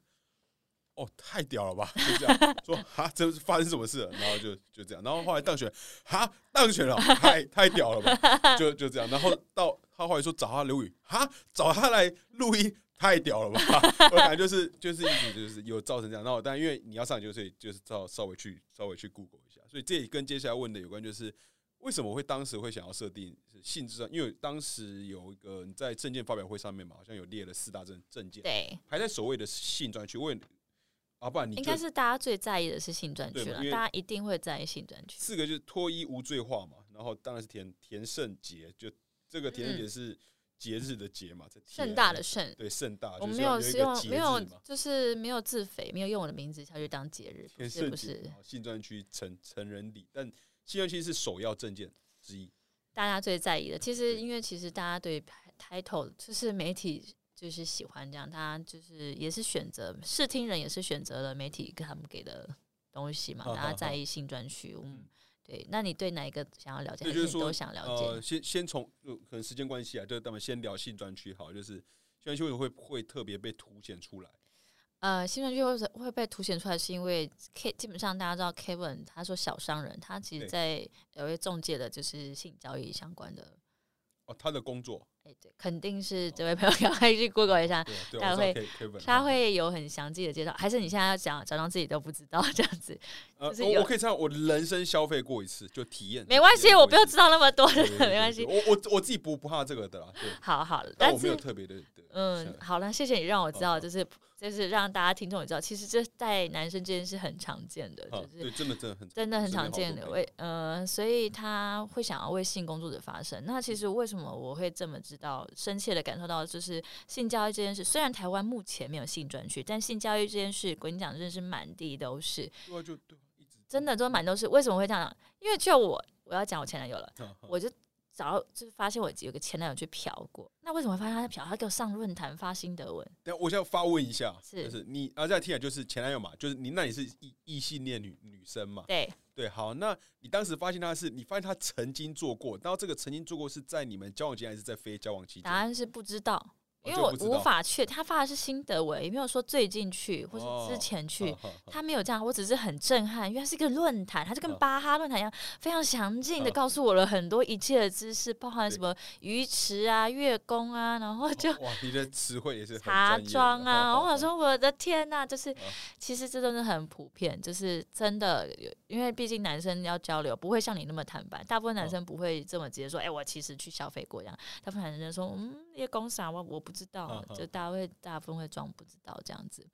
[SPEAKER 1] 哦，太屌了吧，就这样说，哈，这是发生什么事了？然后就就这样，然后后来当选，哈，当选了，太太屌了吧，就就这样，然后到他后来说找他刘宇，哈，找他来录音。太屌了吧！我感觉就是就是一直就是有造成这样，然后但因为你要上就，所以就是稍稍微去稍微去 Google 一下，所以这也跟接下来问的有关，就是为什么会当时会想要设定是性质上？因为当时有一个你在证件发表会上面嘛，好像有列了四大证证件，
[SPEAKER 2] 对，
[SPEAKER 1] 排在所谓的性专区。问啊，不然你
[SPEAKER 2] 应该是大家最在意的是性专区了，大家一定会在意性专区。
[SPEAKER 1] 四个就是脱衣无罪化嘛，然后当然是田田圣杰，就这个田圣杰是节日的节嘛，
[SPEAKER 2] 盛大的盛，
[SPEAKER 1] 对盛大，
[SPEAKER 2] 我们没有使用没有。就是没有自肥，没有用我的名字下去当节日，不是不是
[SPEAKER 1] 圣节然，后性专区成成人礼，但新专区是首要证件之一。
[SPEAKER 2] 大家最在意的。其实因为其实大家对 title 就是媒体就是喜欢这样，大家就是也是选择视听人也是选择了媒体给他们给的东西嘛，大家在意新专区，对。那你对哪一个想要了解？
[SPEAKER 1] 就是说
[SPEAKER 2] 还是都想了
[SPEAKER 1] 呃，
[SPEAKER 2] 解？
[SPEAKER 1] 先先从呃可能时间关系啊，就咱们先聊性专区好，就是性专区为什么会会特别被凸显出来？
[SPEAKER 2] 呃，性专区会会被凸显出来，是因为 K 基本上大家知道 Kevin 他说小商人，他其实在有一中介的就是性交易相关的，
[SPEAKER 1] 哦，他的工作，
[SPEAKER 2] 哎、对，肯定是这位朋友 赶快去 Google 一下，
[SPEAKER 1] 对对，
[SPEAKER 2] 大家会他会有很详细的介绍，还是你现在要讲假装自己都不知道这样子？
[SPEAKER 1] 呃，
[SPEAKER 2] 就是
[SPEAKER 1] 我我可以这样，我人生消费过一次，就体验，
[SPEAKER 2] 没关系，我不用知
[SPEAKER 1] 道，
[SPEAKER 2] 那么多 没关系。
[SPEAKER 1] 我我我自己不不怕这个的啦，对，
[SPEAKER 2] 好好，
[SPEAKER 1] 但
[SPEAKER 2] 但是
[SPEAKER 1] 我没有特别的，
[SPEAKER 2] 嗯，好了，谢谢你让我知道，就是就是让大家听众也知道，其实这在男生之间是很常见的，
[SPEAKER 1] 好，
[SPEAKER 2] 就是
[SPEAKER 1] 对，真的真的很
[SPEAKER 2] 真的很常见的。为呃，所以他会想要为性工作者发声。那其实为什么我会这么知道，深切的感受到，就是性教育这件事，虽然台湾目前没有性专区，但性教育这件事，我跟你讲，真的是满地都是，
[SPEAKER 1] 对啊，就对，
[SPEAKER 2] 真的都满都是。为什么会这样？因为就我我要讲我前男友了。我就找到，就是发现我有个前男友去嫖过。那为什么会发现他在嫖？他给我上论坛发心得文，
[SPEAKER 1] 但我想要发问一下，
[SPEAKER 2] 是
[SPEAKER 1] 就是你啊，在听起来就是前男友嘛，就是你，那你是异异性恋女女生嘛？
[SPEAKER 2] 对，
[SPEAKER 1] 对，好，那你当时发现他是，你发现他曾经做过，然后这个曾经做过是在你们交往期间还是在非交往期间？
[SPEAKER 2] 答案是不知道，
[SPEAKER 1] 哦
[SPEAKER 2] 因为我无法确，他发的是心得文，也没有说最近去或
[SPEAKER 1] 哦
[SPEAKER 2] 是之前去。他没有这样，我只是很震撼，因为它是一个论坛，他就跟
[SPEAKER 1] 嗯。
[SPEAKER 2] 巴哈论坛一样，非常详尽的
[SPEAKER 1] 嗯。
[SPEAKER 2] 告诉我了很多一切的知识，包含什么鱼池啊、月宫啊，然后就
[SPEAKER 1] 哇，你的词汇也是
[SPEAKER 2] 茶庄啊，我想，说我的天呐、就是
[SPEAKER 1] 啊
[SPEAKER 2] 其实这都是很普遍，就是真的有，因为毕竟男生要交流，不会像你那么坦白，大部分男
[SPEAKER 1] 哦
[SPEAKER 2] 生不会这么直接说，哎、我其实去消费过这样，大部分男生说，嗯，也公啥我我不知道
[SPEAKER 1] 嗯，嗯
[SPEAKER 2] 就大家会大部分会装不知道这样子，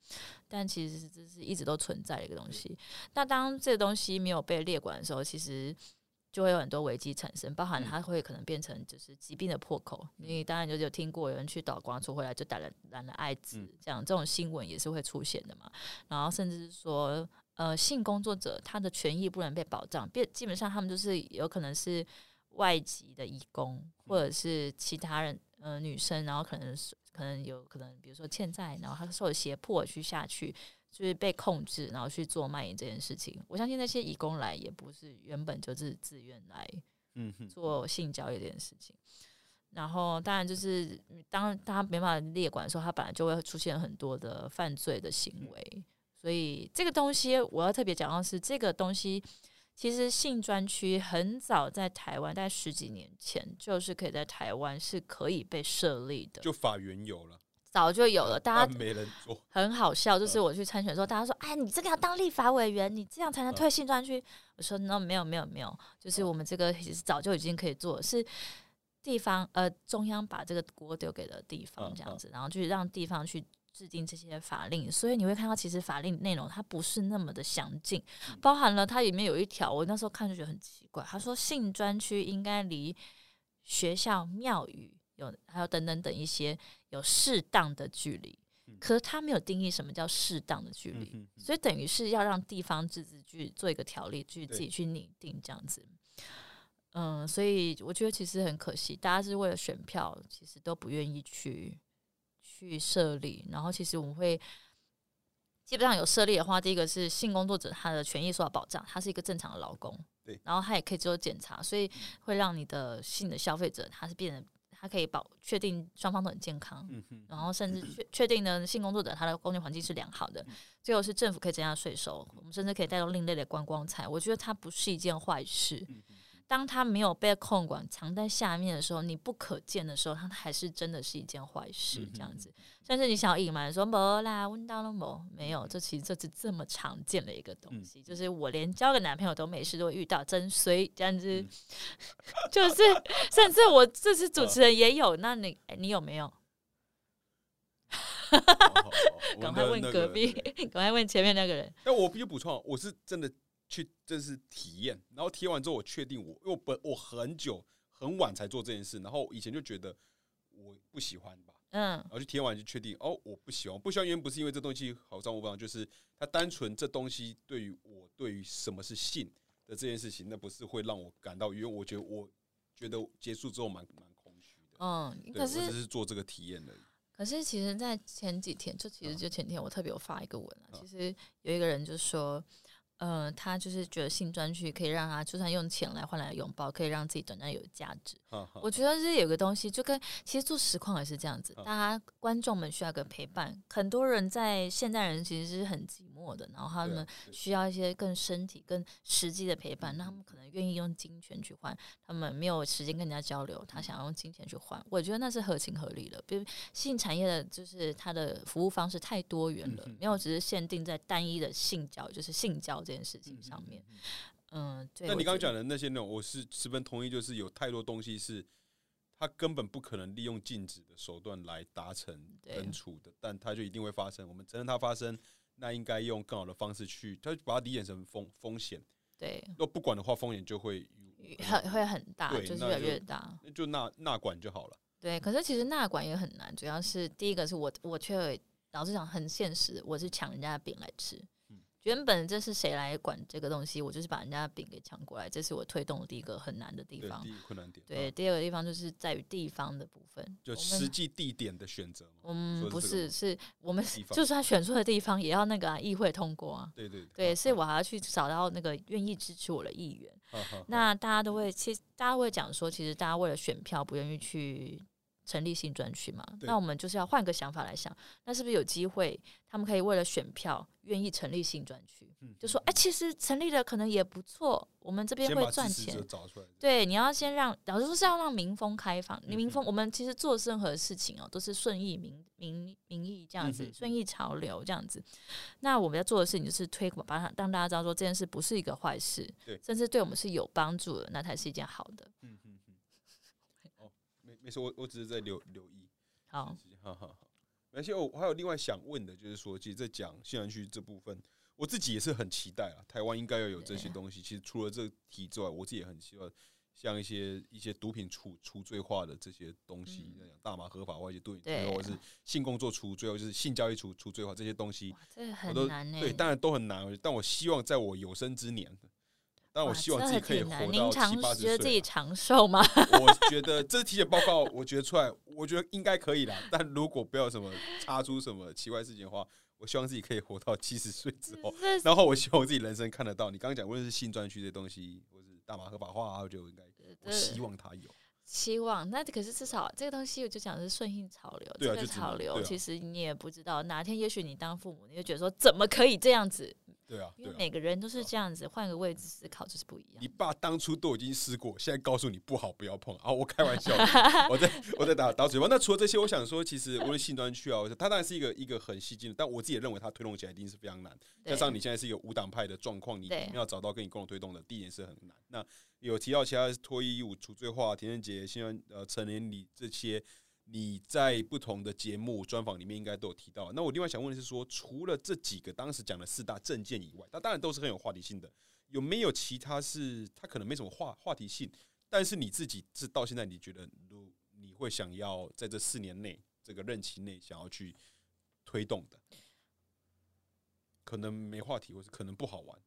[SPEAKER 2] 但其实这是一直都存在的一个东西。那当这个东西没有被列管的时候，其实。就会有很多危机产生，包含
[SPEAKER 1] 嗯
[SPEAKER 2] 它会可能变成就是疾病的破口。你当然就有听过有人去导光出回来就打了染了艾滋
[SPEAKER 1] 嗯，
[SPEAKER 2] 这样这种新闻也是会出现的嘛。然后甚至是说，呃，性工作者他的权益不能被保障，变基本上他们就是有可能是外籍的义工，或者是其他人呃女生，然后可能是可能有可能比如说欠债，然后她受胁迫去下去。就是被控制，然后去做卖淫这件事情。我相信那些义工来也不是原本就是自愿来
[SPEAKER 1] 嗯，
[SPEAKER 2] 做性交易这件事情。然后，当然就是当他没办法列管的时候，他本来就会出现很多的犯罪的行为。所以这个东西我要特别讲到是，这个东西其实性专区很早在台湾，大概十几年前就是可以在台湾是可以被设立的，
[SPEAKER 1] 就法源有了，
[SPEAKER 2] 早就有了。大家
[SPEAKER 1] 没人做，
[SPEAKER 2] 很好笑，
[SPEAKER 1] 嗯
[SPEAKER 2] 就是我去参选的时候，大家说：“哎，你这个要当立法委员，你这样才能
[SPEAKER 1] 嗯
[SPEAKER 2] 退性专区。”我说：“那没有没有没有，就是我们这个其实早就已经可以做，是地方呃中央把这个锅丢给了地方
[SPEAKER 1] 嗯
[SPEAKER 2] 这样子，然后去让地方去制定这些法令。所以你会看到，其实法令内容它不是那么的详尽，
[SPEAKER 1] 嗯
[SPEAKER 2] 包含了它里面有一条，我那时候看就觉得很奇怪，他说性专区应该离学校、庙宇有还有等等等一些有适当的距离。”可是他没有定义什么叫适当的距离，
[SPEAKER 1] 嗯
[SPEAKER 2] 所以等于是要让地方自治去做一个条例，去自己去拟定这样子。嗯，所以我觉得其实很可惜，大家是为了选票，其实都不愿意去去设立。然后其实我们会基本上有设立的话，第一个是性工作者他的权益受到保障，他是一个正常的劳工，
[SPEAKER 1] 对，
[SPEAKER 2] 然后他也可以做检查，所以会让你的性的消费者他是变得他可以保确定双方都很健康，
[SPEAKER 1] 嗯，
[SPEAKER 2] 然后甚至确确定呢，性工作者他的工作环境是良好的。最后是政府可以增加税收，我们甚至可以带动另类的观光财。我觉得它不是一件坏事。当它没有被控管、藏在下面的时候，你不可见的时候，它还是真的是一件坏事。这样子，甚至你想要隐瞒说没啦，问到了没？没有，这其实这是这么常见的一个东西，就是我连交个男朋友都没事，都会遇到真衰这样子。就是，甚至我这次主持人也有，那你你有没有？赶快问隔壁，赶快问前面那个人。
[SPEAKER 1] 那我必须补充，我是真的去，这是体验，然后体验完之后，我确定我，因为我本我很久很晚才做这件事，然后以前就觉得我不喜欢吧，
[SPEAKER 2] 嗯。
[SPEAKER 1] 然后去体验完就确定，哦，我不喜欢，不喜欢原因不是因为这东西好脏我不脏，就是它单纯这东西对于我对于什么是性的这件事情，那不是会让我感到，因为我觉得我觉得结束之后蛮蛮空虚的，
[SPEAKER 2] 嗯，可是
[SPEAKER 1] 我只是做这个体验而已。
[SPEAKER 2] 可是，其实，在前几天，就其实就前天，我特别有发一个文啊。
[SPEAKER 1] 嗯。
[SPEAKER 2] 其实有一个人就说，呃，他就是觉得性专区可以让他就算用钱来换来拥抱，可以让自己短暂有价值。我觉得这有个东西，就跟其实做实况也是这样子，
[SPEAKER 1] 嗯
[SPEAKER 2] 大家观众们需要个陪伴。很多人在现代人其实是很寂寞的，然后他们需要一些更身体、更实际的陪伴，那他们可能愿意用金钱去换。他们没有时间跟人家交流，他想要用金钱去换，我觉得那是合情合理的。比如性产业的，就是它的服务方式太多元了，没有只是限定在单一的性交，就是性交这件事情上面。嗯，对。
[SPEAKER 1] 那你刚刚讲的那些内容，我是十分同意，就是有太多东西是他根本不可能利用禁止的手段来达成
[SPEAKER 2] 对
[SPEAKER 1] 根除的，但它就一定会发生。我们承认它发生，那应该用更好的方式去，他把它理解成风风险。
[SPEAKER 2] 对，
[SPEAKER 1] 若不管的话，风险就会
[SPEAKER 2] 很会很大，就是越来越大。
[SPEAKER 1] 那就纳纳管就好了。
[SPEAKER 2] 对，可是其实纳管也很难，主要是第一个是我我却老实讲很现实，我是抢人家的饼来吃。
[SPEAKER 1] 嗯
[SPEAKER 2] 原本这是谁来管这个东西，我就是把人家的饼给抢过来，这是我推动的第一个很难的地
[SPEAKER 1] 对，
[SPEAKER 2] 方
[SPEAKER 1] 第。一个困难点。
[SPEAKER 2] 对，
[SPEAKER 1] 嗯，
[SPEAKER 2] 第二个地方就是在于地方的部分，
[SPEAKER 1] 就实际地点的选择
[SPEAKER 2] 嗯。不是，是我们就算选错的地方，也要那个、啊、议会通过啊。
[SPEAKER 1] 对对
[SPEAKER 2] 对，
[SPEAKER 1] 嗯
[SPEAKER 2] 所以我还要去找到那个愿意支持我的议员。那大家都会，其实大家会讲说，其实大家为了选票不愿意去成立新专区嘛。那我们就是要换个想法来想，那是不是有机会，他们可以为了选票愿意成立新专区？
[SPEAKER 1] 嗯
[SPEAKER 2] 就说，哎、其实成立了可能也不错，我们这边会赚钱。对，你要先让，老实说是要让民风开放。民风，我们其实做任何事情哦，都是顺应民民民意这样子，顺应潮流这样子。那我们要做的事情就是推广，把它让大家知道说这件事不是一个坏事，
[SPEAKER 1] 对
[SPEAKER 2] 甚至对我们是有帮助的，那才是一件好的。
[SPEAKER 1] 没没事，我我只是在留留意。
[SPEAKER 2] 好，
[SPEAKER 1] 好好好，而且我还有另外想问的，就是说，其实，在讲新南区这部分，我自己也是很期待啊，台湾应该要有这些
[SPEAKER 2] 对
[SPEAKER 1] 东西。其实除了这个题之外，我自己也很希望，像一些一些毒品除除罪化的这些东西，
[SPEAKER 2] 嗯
[SPEAKER 1] 大麻合法化，一些毒品或者是性工作除罪化，或者是性交易除除罪化这些东西
[SPEAKER 2] 哇，，这个
[SPEAKER 1] 我都
[SPEAKER 2] 很难呢、
[SPEAKER 1] 对，当然都很难。但我希望在我有生之年，但我希望自己可以活到七八十
[SPEAKER 2] 觉得自己。长寿吗？
[SPEAKER 1] 我觉得这体检报告，我觉得出来，我觉得应该可以啦。但如果不要什么查出什么奇怪事情的话，我希望自己可以活到七十岁之后。然后我希望我自己人生看得到。你刚刚讲，无论是性专区这些东西，或是大麻合法化啊，我觉得我应该，我希望它有。
[SPEAKER 2] 期望，那可是至少这个东西，我就讲的是顺应潮流。这个潮流
[SPEAKER 1] 啊
[SPEAKER 2] 其实你也不知道，哪天也许你当父母，你就觉得说怎么可以这样子？
[SPEAKER 1] 对啊。
[SPEAKER 2] 因为每个人都是这样子，换个位置思考就是不一样
[SPEAKER 1] 你。爸当初都已经试过，现在告诉你不好，不要碰啊！我开玩笑，我在我在打打嘴巴。那除了这些，我想说，其实无论性专区啊，它当然是一个一个很吸睛的，但我自己也认为它推动起来一定是非常难。加上你现在是一个无党派的状况，你要找到跟你共同推动的，第一点是很难。那有提到其他脱衣舞、除罪化、田人节、新闻呃成年礼这些，你在不同的节目专访里面应该都有提到。那我另外想问的是说，除了这几个当时讲的四大证件以外，它当然都是很有话题性的，有没有其他是它可能没什么话话题性，但是你自己是到现在你觉得，如你会想要在这四年内这个任期内想要去推动的？可能没话题，或是可能不好玩。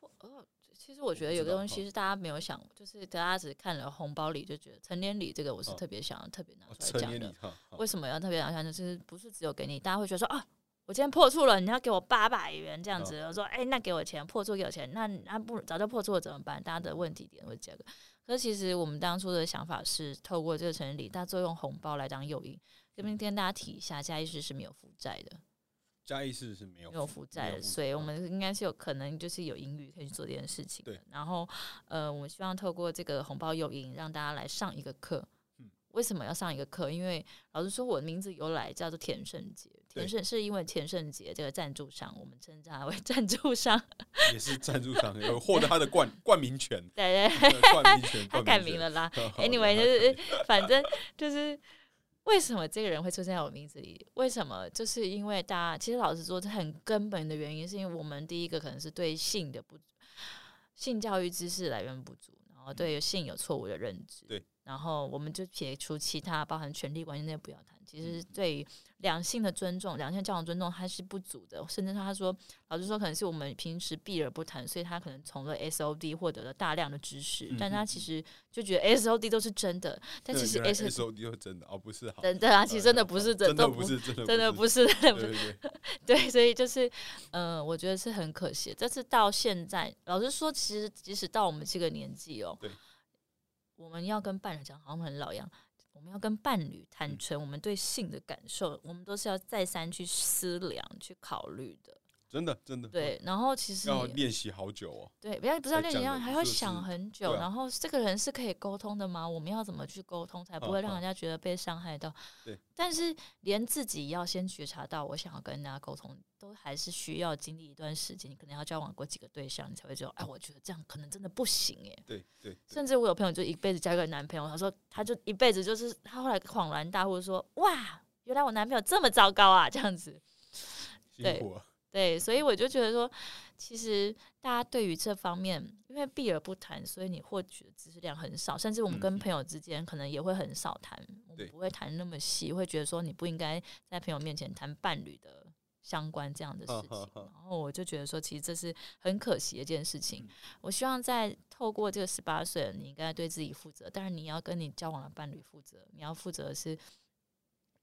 [SPEAKER 2] 不呃，其实我觉得有个东西是大家没有想，就是大家只看了红包礼就觉得成年礼这个我是
[SPEAKER 1] 哦
[SPEAKER 2] 特别想要特别拿
[SPEAKER 1] 哦
[SPEAKER 2] 出来讲的为什么要特别拿出来？就是不是只有给你，大家会觉得说啊。我今天破处了，你要给我八百元这样子。我说，哎、那给我钱，破处给我钱。那那不早就破处了怎么办？大家的问题点会这个。可是其实我们当初的想法是，透过这个成人礼，大家作用红包来当诱因。这边跟大家提一下，嘉义市是没有负债的，
[SPEAKER 1] 嘉义市是没有
[SPEAKER 2] 没有负债的，所以我
[SPEAKER 1] 嗯
[SPEAKER 2] 们应该是有可能就是有盈余可以去做这件事情的
[SPEAKER 1] 对。
[SPEAKER 2] 然后，呃，我们希望透过这个红包诱因，让大家来上一个课
[SPEAKER 1] 嗯。
[SPEAKER 2] 为什么要上一个课？因为老师说，我的名字由来叫做田圣杰。田圣是因为田圣杰这个赞助商，我们称他为 赞助商。
[SPEAKER 1] 也是赞助商，有获得他的冠 冠名权，
[SPEAKER 2] 对对，
[SPEAKER 1] 冠名权，
[SPEAKER 2] 他改名了。啦。Anyway，就是反正就是为什么这个人会出现在我名字里？为什么？就是因为大家其实老实说，这很根本的原因，是因为我们第一个可能是对性的不性教育知识来源不足，然后对性有错误的认知。
[SPEAKER 1] 对
[SPEAKER 2] 然后我们就撇除其他，包含权利关系那些不要谈。其实对于两性的尊重、两性交往尊重它是不足的，甚至他说，老实说，可能是我们平时避而不谈，所以他可能从了 S O D 获得了大量的知识，但他其实就觉得 S O D 都是真的，但其实
[SPEAKER 1] S O D 是真的哦，不是
[SPEAKER 2] 真的啊，其实真的不是真
[SPEAKER 1] 的，不是真的，
[SPEAKER 2] 真的不是，真的不是，对，所以就是，呃，我觉得是很可惜。这是到现在，老实说，其实即使到我们这个年纪哦，
[SPEAKER 1] 对，
[SPEAKER 2] 我们要跟伴侣讲，好像很老样。我们要跟伴侣坦诚我们对性的感受，我们都是要再三去思量、去考虑的。
[SPEAKER 1] 真的，真的。
[SPEAKER 2] 对，然后其实
[SPEAKER 1] 要练习好久哦。
[SPEAKER 2] 对，不要不是要练习，还要想很久。然后这个人是可以沟通的吗？我们要怎么去沟通，才不会让人家觉得被伤害到？
[SPEAKER 1] 对。
[SPEAKER 2] 但是连自己要先觉察到，我想要跟人家沟通，都还是需要经历一段时间。你可能要交往过几个对象，你才会觉得，哎，我觉得这样可能真的不行耶。
[SPEAKER 1] 对对。
[SPEAKER 2] 甚至我有朋友就一辈子交一个男朋友，他说他就一辈子就是他后来恍然大悟说，哇，原来我男朋友这么糟糕啊，这样子。
[SPEAKER 1] 辛苦了。
[SPEAKER 2] 对，所以我就觉得说，其实大家对于这方面，因为避而不谈，所以你获取的知识量很少，甚至我们跟朋友之间可能也会很少谈，我们不会谈那么细，会觉得说你不应该在朋友面前谈伴侣的相关这样的事情。然后我就觉得说，其实这是很可惜的一件事情。我希望在透过这个十八岁，你应该对自己负责，但是你要跟你交往的伴侣负责，你要负责的是，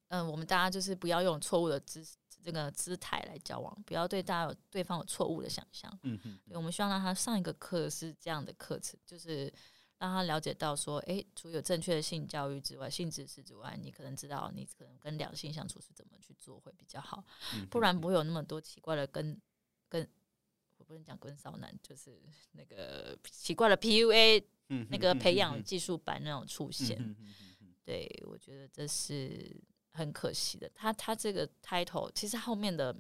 [SPEAKER 2] 嗯，我们大家就是不要用错误的知识。这个姿态来交往，不要对大家有对方有错误的想象。
[SPEAKER 1] 嗯嗯，
[SPEAKER 2] 我们希望让他上一个课是这样的课程，就是让他了解到说，哎，除有正确的性教育之外，性知识之外，你可能知道你可能跟两性相处是怎么去做会比较好，不然不会有那么多奇怪的跟跟，我不能讲跟骚男，就是那个奇怪的 PUA，那个培养技术班那种出现。对，我觉得这是。很可惜的，他他这个 title 其实后面的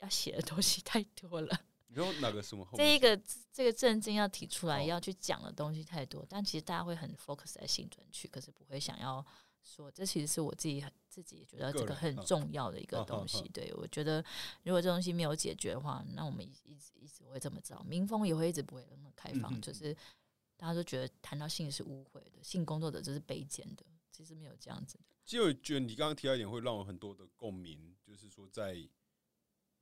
[SPEAKER 2] 要写的东西 太多了。
[SPEAKER 1] 你说哪个什么？
[SPEAKER 2] 这一个这个震惊要提出来要去讲的东西太多，但其实大家会很 focus 在性专区，可是不会想要说，这其实是我自己很自己也觉得这个很重要的一个东西。对我觉得，如果这东西没有解决的话，那我们一一直一直会这么着，民风也会一直不会那么开放，就是大家都觉得谈到性是污秽的，性工作者就是卑贱的，其实没有这样子的。
[SPEAKER 1] 其实我觉得你刚刚提到一点，会让我很多的共鸣，就是说在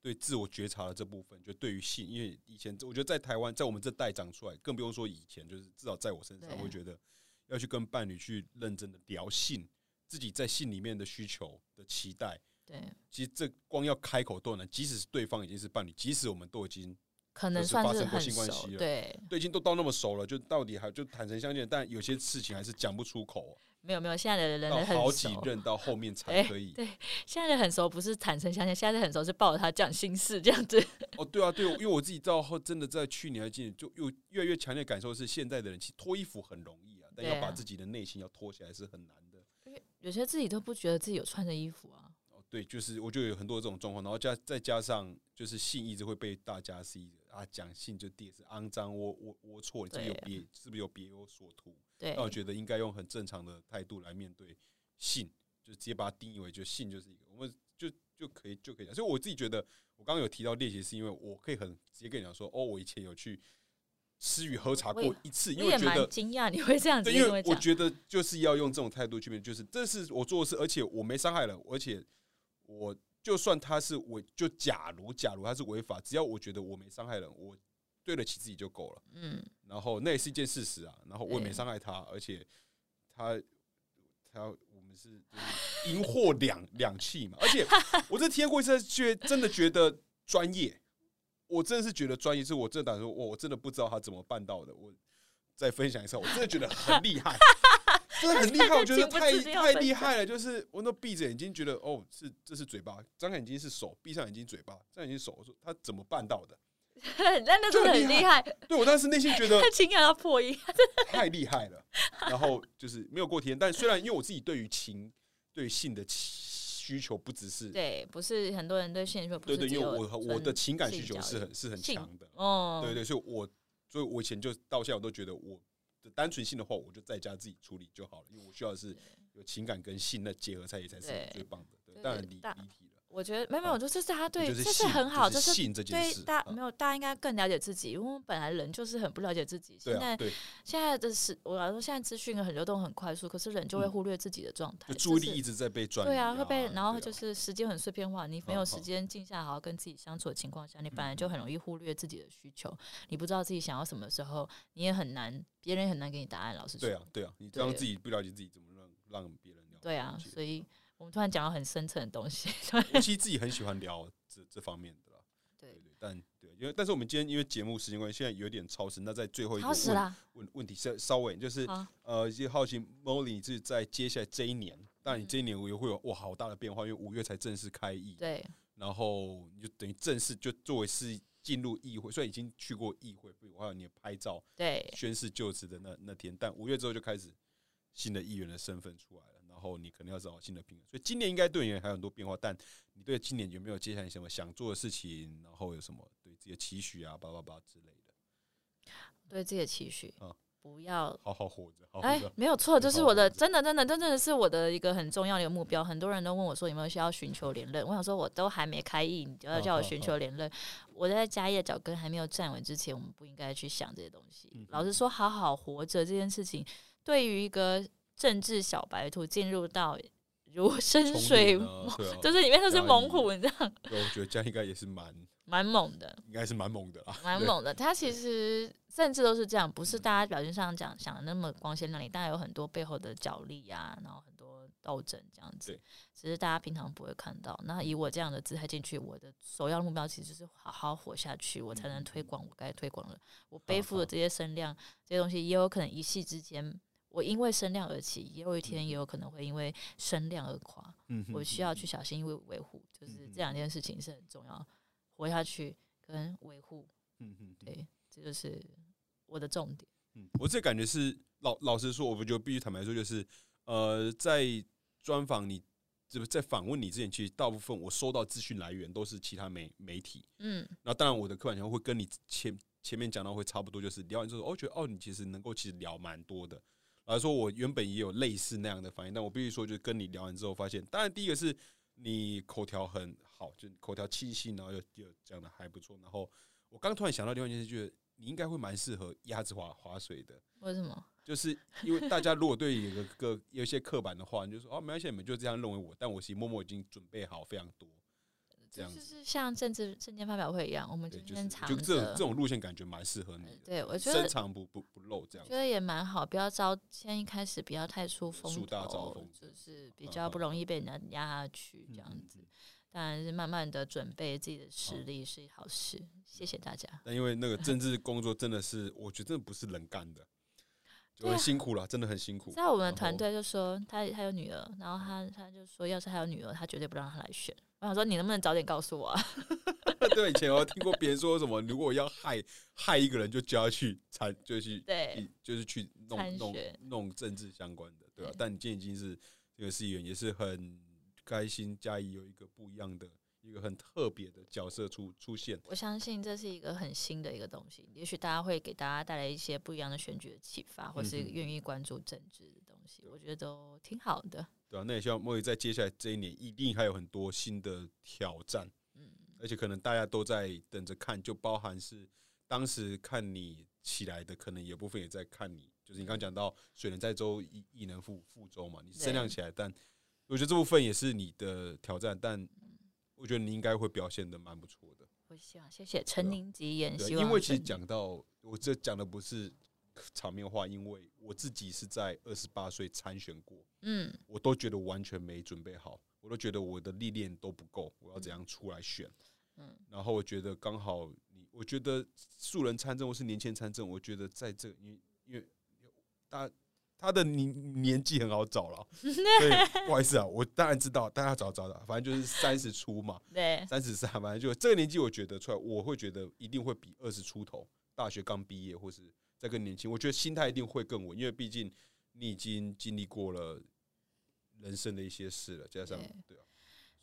[SPEAKER 1] 对自我觉察的这部分，就对于性，因为以前我觉得在台湾，在我们这代长出来，更不用说以前，就是至少在我身上，我会觉得要去跟伴侣去认真的聊性，自己在性里面的需求的期待。
[SPEAKER 2] 对，
[SPEAKER 1] 其实这光要开口都难，即使是对方已经是伴侣，即使我们都已经
[SPEAKER 2] 可能
[SPEAKER 1] 发生过性关系了，
[SPEAKER 2] 对，
[SPEAKER 1] 对，已经都到那么熟了，就到底还就坦诚相见，但有些事情还是讲不出口。
[SPEAKER 2] 没有没有，现在的人很
[SPEAKER 1] 熟。好几任到后面才 可以。
[SPEAKER 2] 对，现在的很熟不是坦诚相见，现在的很熟是抱着他讲心事这样子。
[SPEAKER 1] 哦，对啊，对，因为我自己到后真的在去年还今年就又越来越强烈感受是，现在的人其实脱衣服很容易啊，但要把自己的内心要脱起来是很难的。
[SPEAKER 2] 有些自己都不觉得自己有穿着衣服啊。
[SPEAKER 1] 哦，对，就是我就有很多这种状况，然后加再加上就是性一直会被大家是一个啊讲性就第是肮脏龌龌龌龊，这有别是不是有别有所图？
[SPEAKER 2] 那
[SPEAKER 1] 我觉得应该用很正常的态度来面对性，就直接把它定义为就性就是一个，我们就就可以就可以讲。所以我自己觉得，我刚刚有提到练习，是因为我可以很直接跟你讲说，哦，我以前有去吃与喝茶过一次，因为觉得
[SPEAKER 2] 惊讶你会这样子，
[SPEAKER 1] 因为我觉得就是要用这种态度去面，就是这是我做的事，而且我没伤害人，而且我就算他是违，就假如假如他是违法，只要我觉得我没伤害人，我。对得起自己就够了，
[SPEAKER 2] 嗯，
[SPEAKER 1] 然后那也是一件事实啊，然后我也没伤害他，而且他他我们是银货两两气嘛，而且我这体验过一次，觉真的觉得专业，我真的是觉得专业，是我真的打说，我我真的不知道他怎么办到的，我再分享一次，我真的觉得很厉害，真的很厉害，我觉得太太厉害了，就是我都闭着眼睛觉得哦，是这是嘴巴，张开眼睛是手，闭上眼睛嘴巴，张眼睛手，我说他怎么办到的？
[SPEAKER 2] 那那真的很厉害，
[SPEAKER 1] 对我当时内心觉得
[SPEAKER 2] 情感要破音，
[SPEAKER 1] 太厉害了。然后就是没有过体验，但虽然因为我自己对于情、对性的需求不只是
[SPEAKER 2] 对，不是很多人对性需求，对
[SPEAKER 1] 对，因为我我的情感需求是很是很强的哦，对对，所以我所以我以前就到现在我都觉得我的单纯性的话，我就在家自己处理就好了，因为我需要的是有情感跟性的结合在一起才是最棒的。对，当然离离题了。
[SPEAKER 2] 我觉得没有没有，
[SPEAKER 1] 啊
[SPEAKER 2] 就这是他对，这是很好，
[SPEAKER 1] 就是
[SPEAKER 2] 对大没有大家应该更了解自己，因为我本来人就是很不了解自己。现在
[SPEAKER 1] 对啊，对，
[SPEAKER 2] 现在的是我来说，现在资讯很流动很快速，可是人就会
[SPEAKER 1] 嗯
[SPEAKER 2] 忽略自己的状态，
[SPEAKER 1] 注意力一直在被转移
[SPEAKER 2] 对啊，会被，然后就是时间很碎片化，你没有时间静下来好好跟自己相处的情况下，你本来
[SPEAKER 1] 嗯
[SPEAKER 2] 就很容易忽略自己的需求，你不知道自己想要什么的时候，你也很难，别人也很难给你答案。老实说，
[SPEAKER 1] 对啊，对啊，你
[SPEAKER 2] 让
[SPEAKER 1] 自己不了解自己，怎么让让别人了解？
[SPEAKER 2] 对啊，所以我们突然讲到很深层的东西，
[SPEAKER 1] 我其实自己很喜欢聊这这方面的啦。对
[SPEAKER 2] 对，
[SPEAKER 1] 对，但对，因为但是我们今天因为节目时间关系，现在有点超时，那在最后一个问
[SPEAKER 2] 啦，
[SPEAKER 1] 问问题稍稍微就是
[SPEAKER 2] 好，
[SPEAKER 1] 呃，就好奇 Molly 是在接下来这一年，当然你
[SPEAKER 2] 嗯
[SPEAKER 1] 这一年也会有哇好大的变化，因为五月才正式开议，
[SPEAKER 2] 对
[SPEAKER 1] 然后你就等于正式就作为是进入议会，虽然已经去过议会，还有你的拍照
[SPEAKER 2] 对
[SPEAKER 1] 宣誓就职的那那天，但五月之后就开始新的议员的身份出来了，然后你可能要找新的平衡，所以今年应该对你还有很多变化。但你对今年有没有接下来什么想做的事情，然后有什么对自己的期许啊，叭叭叭之类的？
[SPEAKER 2] 对自己的期许
[SPEAKER 1] 啊，
[SPEAKER 2] 不要
[SPEAKER 1] 好好活着，好好
[SPEAKER 2] 哎。没有错，这是我 的，真的，真的，真正的是我的一个很重要的一个目标。很多人都问我说有没有需要寻求连任，我想说我都还没开议，你就要叫我寻求连任。我在家业脚跟还没有站稳之前，我们不应该去想这些东西
[SPEAKER 1] 嗯。
[SPEAKER 2] 老实说，好好活着这件事情，对于一个政治小白兔进入到如深水
[SPEAKER 1] 啊啊
[SPEAKER 2] 就是里面都是猛虎，你知道，
[SPEAKER 1] 对我觉得这样应该也是蛮，
[SPEAKER 2] 蛮猛的。
[SPEAKER 1] 应该是蛮猛的啦。
[SPEAKER 2] 蛮猛的。他其实甚至都是这样，不是大家表面上讲想的那么光鲜亮丽，当然有很多背后的角力啊，然后很多斗争这样子
[SPEAKER 1] 对。
[SPEAKER 2] 只是大家平常不会看到。那以我这样的姿态进去，我的首要目标其实就是好好活下去，我才能推广我该推广的。我背负的这些声量，这些东西也有可能一夕之间。我因为声量而起，也有一天也有可能会因为声量而垮。
[SPEAKER 1] 嗯
[SPEAKER 2] 我需要去小心，因为维护，就是这两件事情是很重要，活下去跟维护。
[SPEAKER 1] 嗯嗯，
[SPEAKER 2] 对，这就是我的重点。
[SPEAKER 1] 嗯，我这感觉是老老实说，我觉得必须坦白说，就是呃，在专访你，这在访问你之前，其实大部分我收到资讯来源都是其他媒媒体。
[SPEAKER 2] 嗯，
[SPEAKER 1] 那当然，我的刻板印象会跟你前前面讲到会差不多，就是聊完之后，哦，觉得哦，你其实能够其实聊蛮多的。来说，我原本也有类似那样的反应，但我必须说，就是跟你聊完之后发现，当然第一个是你口条很好，就口条清晰，然后又又讲的还不错。然后我刚突然想到另外一件事，就是你应该会蛮适合鸭子滑滑水的。
[SPEAKER 2] 为什么？
[SPEAKER 1] 就是因为大家如果对有个个有一些刻板的话，你就说哦，没关系，你们就这样认为我，但我其实默默已经准备好非常多这样子。
[SPEAKER 2] 就是像政治证件发表会一样，我们，今
[SPEAKER 1] 就是
[SPEAKER 2] 天藏
[SPEAKER 1] 就这这种路线感觉蛮适合你的，
[SPEAKER 2] 对我觉得
[SPEAKER 1] 深
[SPEAKER 2] 得
[SPEAKER 1] 藏不不不露这样
[SPEAKER 2] 觉。得也蛮好，不要招，先一开始不要太出风
[SPEAKER 1] 树大招
[SPEAKER 2] 头
[SPEAKER 1] 风，
[SPEAKER 2] 就是比
[SPEAKER 1] 嗯
[SPEAKER 2] 较不
[SPEAKER 1] 嗯
[SPEAKER 2] 容易被人家压下去这样子。当然是慢慢的准备自己的实力是好事，谢谢大家。
[SPEAKER 1] 但因为那个政治工作真的是，我觉得真的不是人干的，就很辛苦了，真的很辛苦。
[SPEAKER 2] 在我们团队就说他他有女儿，然后他他就说，要是他有女儿，他绝对不让他来选。我想说，你能不能早点告诉我啊？
[SPEAKER 1] 对，以前我听过别人说什么，如果要害害一个人，就叫他去参，就去
[SPEAKER 2] 对，
[SPEAKER 1] 就是去弄弄弄政治相关的，对吧、
[SPEAKER 2] 对
[SPEAKER 1] 但你今天已经是这个市议员，也是很开心，嘉义有一个不一样的、一个很特别的角色出出现。
[SPEAKER 2] 我相信这是一个很新的一个东西，也许大家会给大家带来一些不一样的选举的启发，或是愿意关注政治西，我觉得都挺好的。
[SPEAKER 1] 对啊，那也希望莫言在接下来这一年一定还有很多新的挑战，
[SPEAKER 2] 嗯，
[SPEAKER 1] 而且可能大家都在等着看，就包含是当时看你起来的，可能有部分也在看你，就是你刚刚讲到水能载舟，亦亦能覆覆舟嘛，你声量起来，但我觉得这部分也是你的挑战，但我觉得你应该会表现的蛮不错的。
[SPEAKER 2] 我希望谢谢陈宁吉言，
[SPEAKER 1] 对，
[SPEAKER 2] 希望
[SPEAKER 1] 因为其实讲到我这讲的不是场面话，因为我自己是在二十八岁参选过，
[SPEAKER 2] 嗯。
[SPEAKER 1] 我都觉得完全没准备好，我都觉得我的历练都不够，我要怎样出来选？
[SPEAKER 2] 嗯。
[SPEAKER 1] 然后我觉得刚好你，我觉得素人参政或是年轻人参政，我觉得在这因为因为大他的年年纪很好找了，对，不好意思啊，我当然知道大家找找的，反正就是三十出嘛，
[SPEAKER 2] 对
[SPEAKER 1] 三十三，反正就这个年纪，我觉得出来，我会觉得一定会比二十出头，大学刚毕业或是再更年轻，我觉得心态一定会更稳，因为毕竟你已经经历过了人生的一些事了，加上
[SPEAKER 2] 对
[SPEAKER 1] 对啊，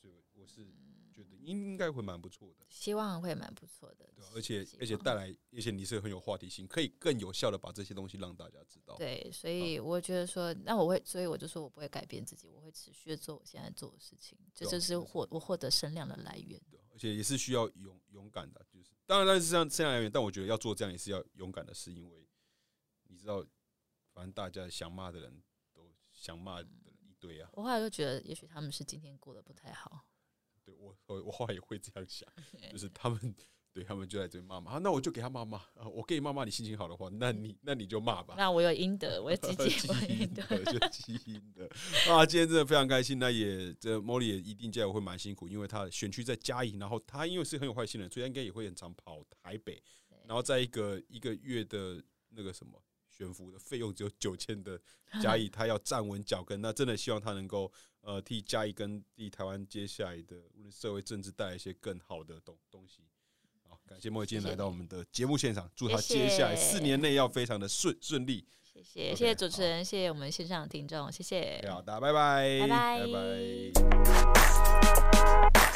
[SPEAKER 1] 所以我是觉得应该会蛮不错的，
[SPEAKER 2] 希望会蛮不错的。
[SPEAKER 1] 对吧？而且而且带来，而且你是很有话题性，可以更有效的把这些东西让大家知道。
[SPEAKER 2] 对，所以我觉得说，那我会，所以我就说我不会改变自己，我会持续的做我现在做的事情，这就是获我获得声量的来源。
[SPEAKER 1] 对，而且也是需要勇勇敢的，就是当然，但是这样这样来源，但我觉得要做这样也是要勇敢的，是因为你知道，反正大家想骂的人都想骂的人一堆啊。
[SPEAKER 2] 我后来就觉得，也许他们是今天过得不太好，
[SPEAKER 1] 对我我我后来也会这样想，就是他们对他们就在这边骂骂，啊那我就给他骂骂啊，我给你骂骂，你心情好的话，那你那你就骂吧。
[SPEAKER 2] 那我有应得，我有积 极
[SPEAKER 1] 基
[SPEAKER 2] 我有应
[SPEAKER 1] 因
[SPEAKER 2] 得。
[SPEAKER 1] 的，就基因的啊！今天真的非常开心，那也这 Molly 也一定加油会蛮辛苦，因为他选区在嘉义，然后他因为是很有坏心人，所以他应该也会很常跑台北，然后在一个一个月的那个什么悬浮的费用只有九千的嘉义，他要站稳脚跟，那真的希望他能够呃替嘉义跟替台湾接下来的无论社会政治带来一些更好的东东西。好，感谢莫今天来到我们的节目现场，祝他接下来四年内要非常的顺顺利。
[SPEAKER 2] 谢谢谢谢主持人，谢谢我们线上的听众，谢谢。
[SPEAKER 1] 好，大家拜拜，
[SPEAKER 2] 拜拜
[SPEAKER 1] 拜拜。